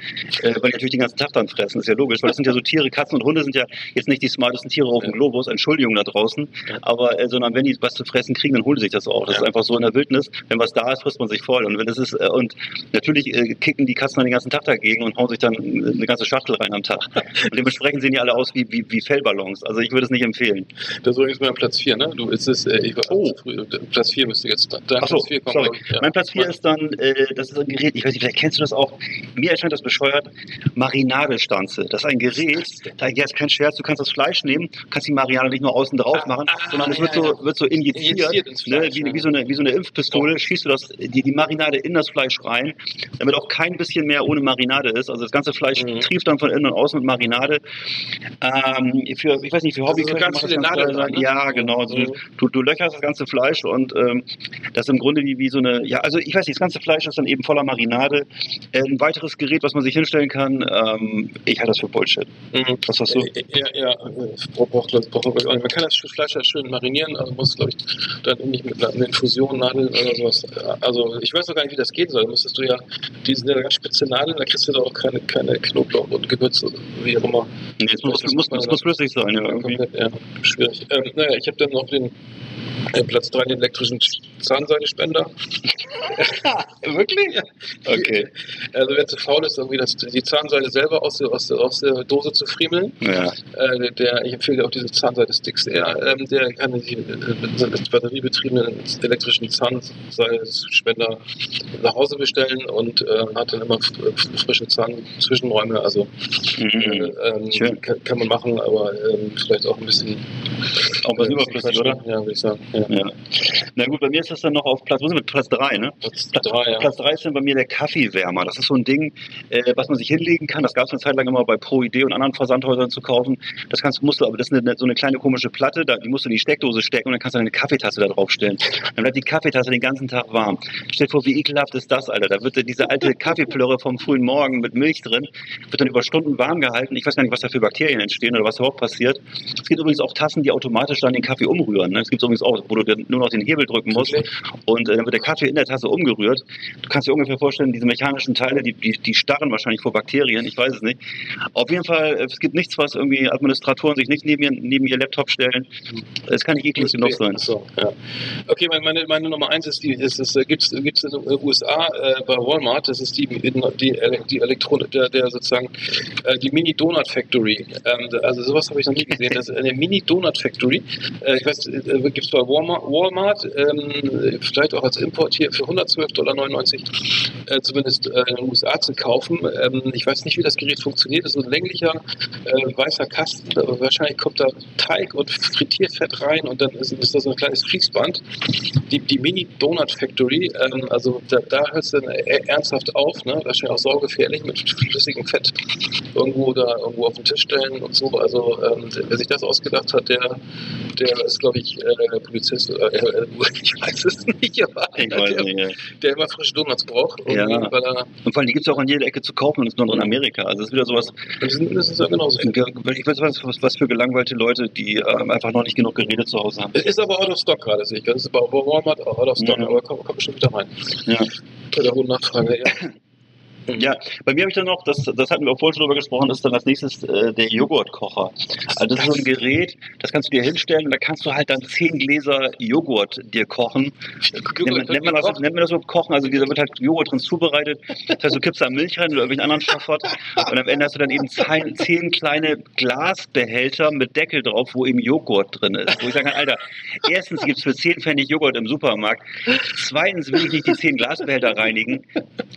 äh, weil die natürlich den ganzen Tag dann fressen. ist ja logisch, weil das sind ja so Tiere, Katzen und Hunde sind ja jetzt nicht die smartesten Tiere auf dem Globus, Entschuldigung da draußen, aber äh, sondern wenn die was zu fressen kriegen, dann holen sie sich das auch. Das ist einfach so in der Wildnis, wenn was da ist, frisst man sich voll. Und wenn das ist, äh, und natürlich äh, kicken die Katzen dann den ganzen Tag dagegen und hauen sich dann eine ganze Schachtel rein am Tag. Und dementsprechend sehen die alle aus wie, wie, wie Fellballons. Also ich würde es nicht empfehlen.
Das ist übrigens mein Platz 4, ne? Du ist es, äh, ich war
Oh.
Platz 4 müsste jetzt dein
Achso,
Platz 4 kommen.
sorry.
glaub ich, ja.
Mein Platz 4 ist dann, äh, das ist ein Gerät, ich weiß nicht, vielleicht kennst du das auch. Mir erscheint das bescheuert. Marinadestanze. Das ist ein Gerät, da ist kein Scherz, du kannst das Fleisch nehmen, kannst die Marinade nicht nur außen drauf
Ah,
machen,
ah,
sondern es
ja,
wird, so,
ja.
wird so injiziert,
Injiziert ins
ne,
Fleisch,
wie, wie, so eine, wie so eine Impfpistole, schießt du das, die, die Marinade in das Fleisch rein, damit auch kein bisschen mehr ohne Marinade ist. Also das ganze Fleisch
Mhm.
trieft dann von innen und außen mit Marinade. Ähm, für, ich weiß nicht, für
Das sind so
Hobbyköche
ganz viele
sein.
dran, ne?
Ja, genau. Also
Mhm.
du, du löcherst das ganze Fleisch und ähm, das ist im Grunde wie, wie so eine, ja, also ich weiß nicht, das ganze Fleisch ist dann eben voller Marinade. Ein weiteres Gerät, was man sich hinstellen kann, ähm, ich halte das für Bullshit.
Mhm.
Was hast du?
Ja, ja, braucht, braucht, braucht, man kann das Fleisch ja schön marinieren, also muss, glaube ich, dann nicht mit einer Infusion, Nadeln oder sowas. Also ich weiß noch gar nicht, wie das gehen soll. Da müsstest du ja, die sind ja ganz spitze Nadeln, da kriegst du da auch keine, keine Knoblauch und Gewürze, wie auch immer.
Nee, es muss, muss, es muss flüssig sein, ja, irgendwie.
Komplett, ja, schwierig. Ähm, naja, ich habe dann noch den äh, Platz 3, den elektrischen Zahnseidespender.
Wirklich? Okay.
Also wer zu faul ist, irgendwie das, die Zahnseide selber aus der, aus aus der Dose zu friemeln,
Ja.
äh, der, ich empfehle auch diese Zahnseide-Sticks eher, ähm, der kann die äh, batteriebetriebenen elektrischen Zahnseidespender nach Hause bestellen und äh, hat dann immer frische Zahnzwischenräume. Also äh,
Mhm.
ähm,
Schön.
kann, kann man machen, aber ähm, vielleicht auch ein bisschen,
Auch ein bisschen
äh,
überflüssig, oder?
Ja, würde ich sagen. Ja.
Ja. Na gut, bei mir ist das dann noch auf Platz, wo sind wir? Platz 3, ne?
Platz drei, ja.
Platz 3 ist dann bei mir der Kaffeewärmer. Das ist so ein Ding, äh, was man sich hinlegen kann. Das gab es eine Zeit lang immer bei Pro Idee und anderen Versandhäusern zu kaufen. Das kannst, musst du, aber das ist eine, so eine kleine komische Platte, da, die musst du in die Steckdose stecken und dann kannst du eine Kaffeetasse da drauf stellen. Dann bleibt die Kaffeetasse den ganzen Tag warm. Stell dir vor, wie ekelhaft ist das, Alter. Da wird diese alte Kaffeeplörre vom frühen Morgen mit Milch drin, wird dann über Stunden warm gehalten. Ich weiß gar nicht, was da für Bakterien entstehen oder was überhaupt passiert. Es gibt übrigens auch Tassen, die automatisch dann den Kaffee umrühren. Ne? Das gibt es übrigens auch, wo du nur noch den Hebel drücken musst und äh, dann wird der Kaffee in der Tasse umgerührt. Du kannst dir ungefähr vorstellen, diese mechanischen Teile, die, die, die starren wahrscheinlich vor Bakterien, ich weiß es nicht. Auf jeden Fall, äh, es gibt nichts, was irgendwie Administratoren sich nicht neben ihr, neben ihr Laptop stellen. Es kann nicht eklig genug sein.
So, ja. Okay, meine, meine, Nummer eins ist die, ist es gibt es in den USA äh, bei Walmart, das ist die die, die, die Elektronik, der, der sozusagen äh, die Mini Donut Factory. Ähm, also sowas habe ich noch nie gesehen. Das ist eine Mini Donut Factory. Äh, ich weiß, äh, gibt es bei Walmart, Walmart ähm, vielleicht auch als Import hier für 112,99 Dollar äh, zumindest äh, in den USA zu kaufen. Ähm, ich weiß nicht, wie das Gerät funktioniert. Das ist ein länglicher äh, weißer Kasten. Aber wahrscheinlich kommt da Teig und Frittierfett rein und dann ist, ist das so ein kleines Fließband. Die, die Mini Donut Factory, ähm, also da, da hört es dann e- ernsthaft auf. Ne? Wahrscheinlich auch saugefährlich mit flüssigem Fett irgendwo da irgendwo auf den Tisch stellen und so. Also ähm, wer sich das ausgedacht hat, der, der ist, glaube ich, äh, Polizist. Äh, ich weiß es nicht, aber
Ich
der, der immer frische Donuts braucht.
Ja. Und vor allem, die gibt es auch an jeder Ecke zu kaufen, insbesondere in Amerika. Also es ist wieder sowas,
das ist, das ist ja genauso.
ich weiß was, was, für gelangweilte Leute, die ähm, einfach noch nicht genug Geräte zu Hause haben.
Ist aber out of stock gerade, sehe ich. Das ist bei Walmart out of stock,
Ja.
aber kommt komm bestimmt wieder rein.
Ja.
Bei der hohen Nachfrage, ja.
Ja, bei mir habe ich dann noch, das, das hatten wir auch vorhin schon drüber gesprochen, ist dann als nächstes äh, der Joghurtkocher. Also das ist so ein Gerät, das kannst du dir hinstellen und da kannst du halt dann zehn Gläser Joghurt dir kochen. Nennt, nennt, man das, nennt man das so kochen? Also dieser wird halt Joghurt drin zubereitet. Das heißt, du kippst da Milch rein oder irgendwelchen anderen Schafott und am Ende hast du dann eben zehn, zehn kleine Glasbehälter mit Deckel drauf, wo eben Joghurt drin ist. Wo ich kann, Alter, erstens gibt es für 10 Pfennig Joghurt im Supermarkt. Zweitens will ich nicht die zehn Glasbehälter reinigen.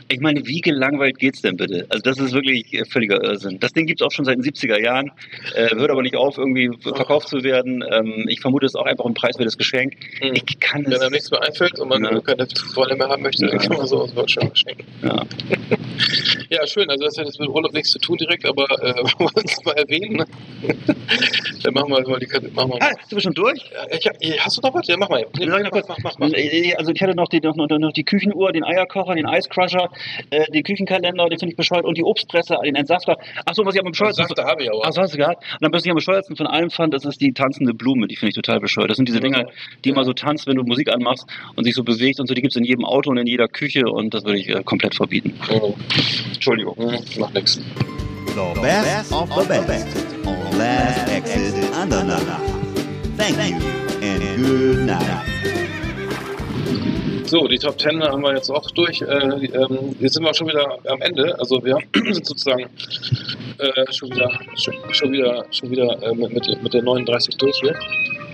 Ich meine, wie gelangweilt geht's denn bitte? Also das ist wirklich äh, völliger Irrsinn. Das Ding gibt's auch schon seit den 70er Jahren, äh, hört aber nicht auf, irgendwie verkauft zu werden. Ähm, ich vermute, es ist auch einfach ein preiswertes Geschenk.
Mhm.
Ich kann
Wenn einem
es.
nichts mehr einfällt und man
Ja.
keine Freunde mehr haben möchte,
Ja.
dann kann man sowas schon schenken.
Ja.
Ja, schön. Also das hat jetzt mit Urlaub nichts zu tun direkt, aber äh, wollen wir es mal erwähnen. Ne? dann machen wir mal die Karte. Machen wir
Ah, sind wir schon durch?
Ja, Ich hast du noch was? Ja, mach mal. Nee, mach, mach, mach, mach.
Äh, Also ich hatte noch die, noch, noch, die Küchenuhr, den Eierkocher, den Eiscrusher, äh, den Küchenkalender, den finde ich bescheuert und die Obstpresse, den Entsafter. Achso, was ich am bescheuertsten...
Da habe ich aber.
Ach, so hast du gehabt. Und dann, was ich am bescheuertsten von allem fand, das ist die tanzende Blume. Die finde ich total bescheuert. Das sind diese Dinger, die immer so tanzt, wenn du Musik anmachst und sich so bewegt und so. Die gibt es in jedem Auto und in jeder Küche und das würde ich äh, komplett verbieten.
Mhm.
Entschuldigung.
Mhm, Macht nichts.
The best of the best on Last Exit Andernach. Thank you and good night.
So, die Top 10 haben wir jetzt auch durch. Äh, ähm, jetzt sind wir schon wieder am Ende. Also wir sind sozusagen äh, schon wieder, schon, schon wieder, schon wieder äh, mit, mit, mit der 39 durch hier.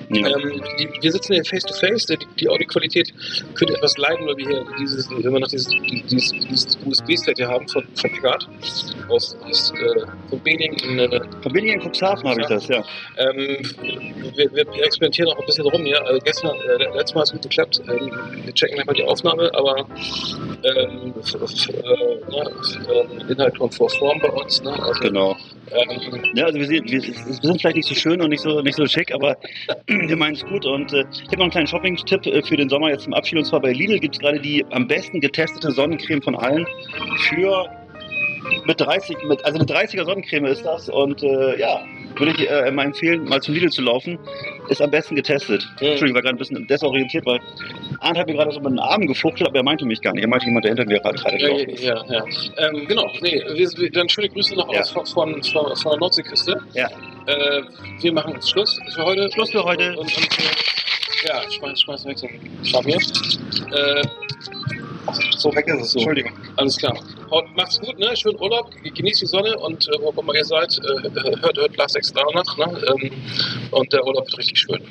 Ja.
Ähm, die, wir sitzen hier face to face. Die, die Audioqualität könnte etwas leiden, weil wir hier dieses, immer noch dieses, dieses, dieses USB-Set hier haben von, von Eggard aus, aus äh, von Bening in äh,
Von Berlin in Cuxhaven habe ich das, ja.
ähm, wir, wir experimentieren auch ein bisschen rum hier. Also gestern, äh, letztes Mal hat es gut geklappt. Ähm, wir checken gleich mal die Aufnahme, aber ähm, äh, ne, äh, Inhalt kommt vor Form bei uns. Ne? Also,
Genau.
ähm,
Ja, also wir, sind- wir sind vielleicht nicht so schön und nicht so, nicht so schick, aber wir meinen es gut. Und äh, ich habe noch einen kleinen Shopping-Tipp äh, für den Sommer jetzt zum Abschied. Und zwar bei Lidl gibt es gerade die am besten getestete Sonnencreme von allen für mit 30, mit, also eine 30er Sonnencreme ist das. Und äh, ja, würde ich äh, mal empfehlen, mal zum Lidl zu laufen. Ist am besten getestet.
Mhm.
Entschuldigung, ich war gerade ein bisschen desorientiert, weil Arndt hat mir gerade so mit den Armen gefuchtelt, aber er meinte mich gar nicht. Er meinte jemand, der hinter mir gerade gelaufen ist.
ja, ja. Ähm, genau, nee, wir, wir, dann schöne Grüße noch
Ja.
aus von, von, von der Nordseeküste.
Ja.
Äh, wir machen jetzt Schluss für heute.
Schluss für heute.
Und, und, äh, ja, schmeiß, schmeiß weg den Schwamm hier. Äh, so weg ist es so.
Entschuldigung.
Alles klar. Haut, macht's gut, ne? Schönen Urlaub, genießt die Sonne und äh, wo auch immer ihr seid, äh, hört, hört Last Extra nach, ne? Ähm, und der Urlaub wird richtig schön.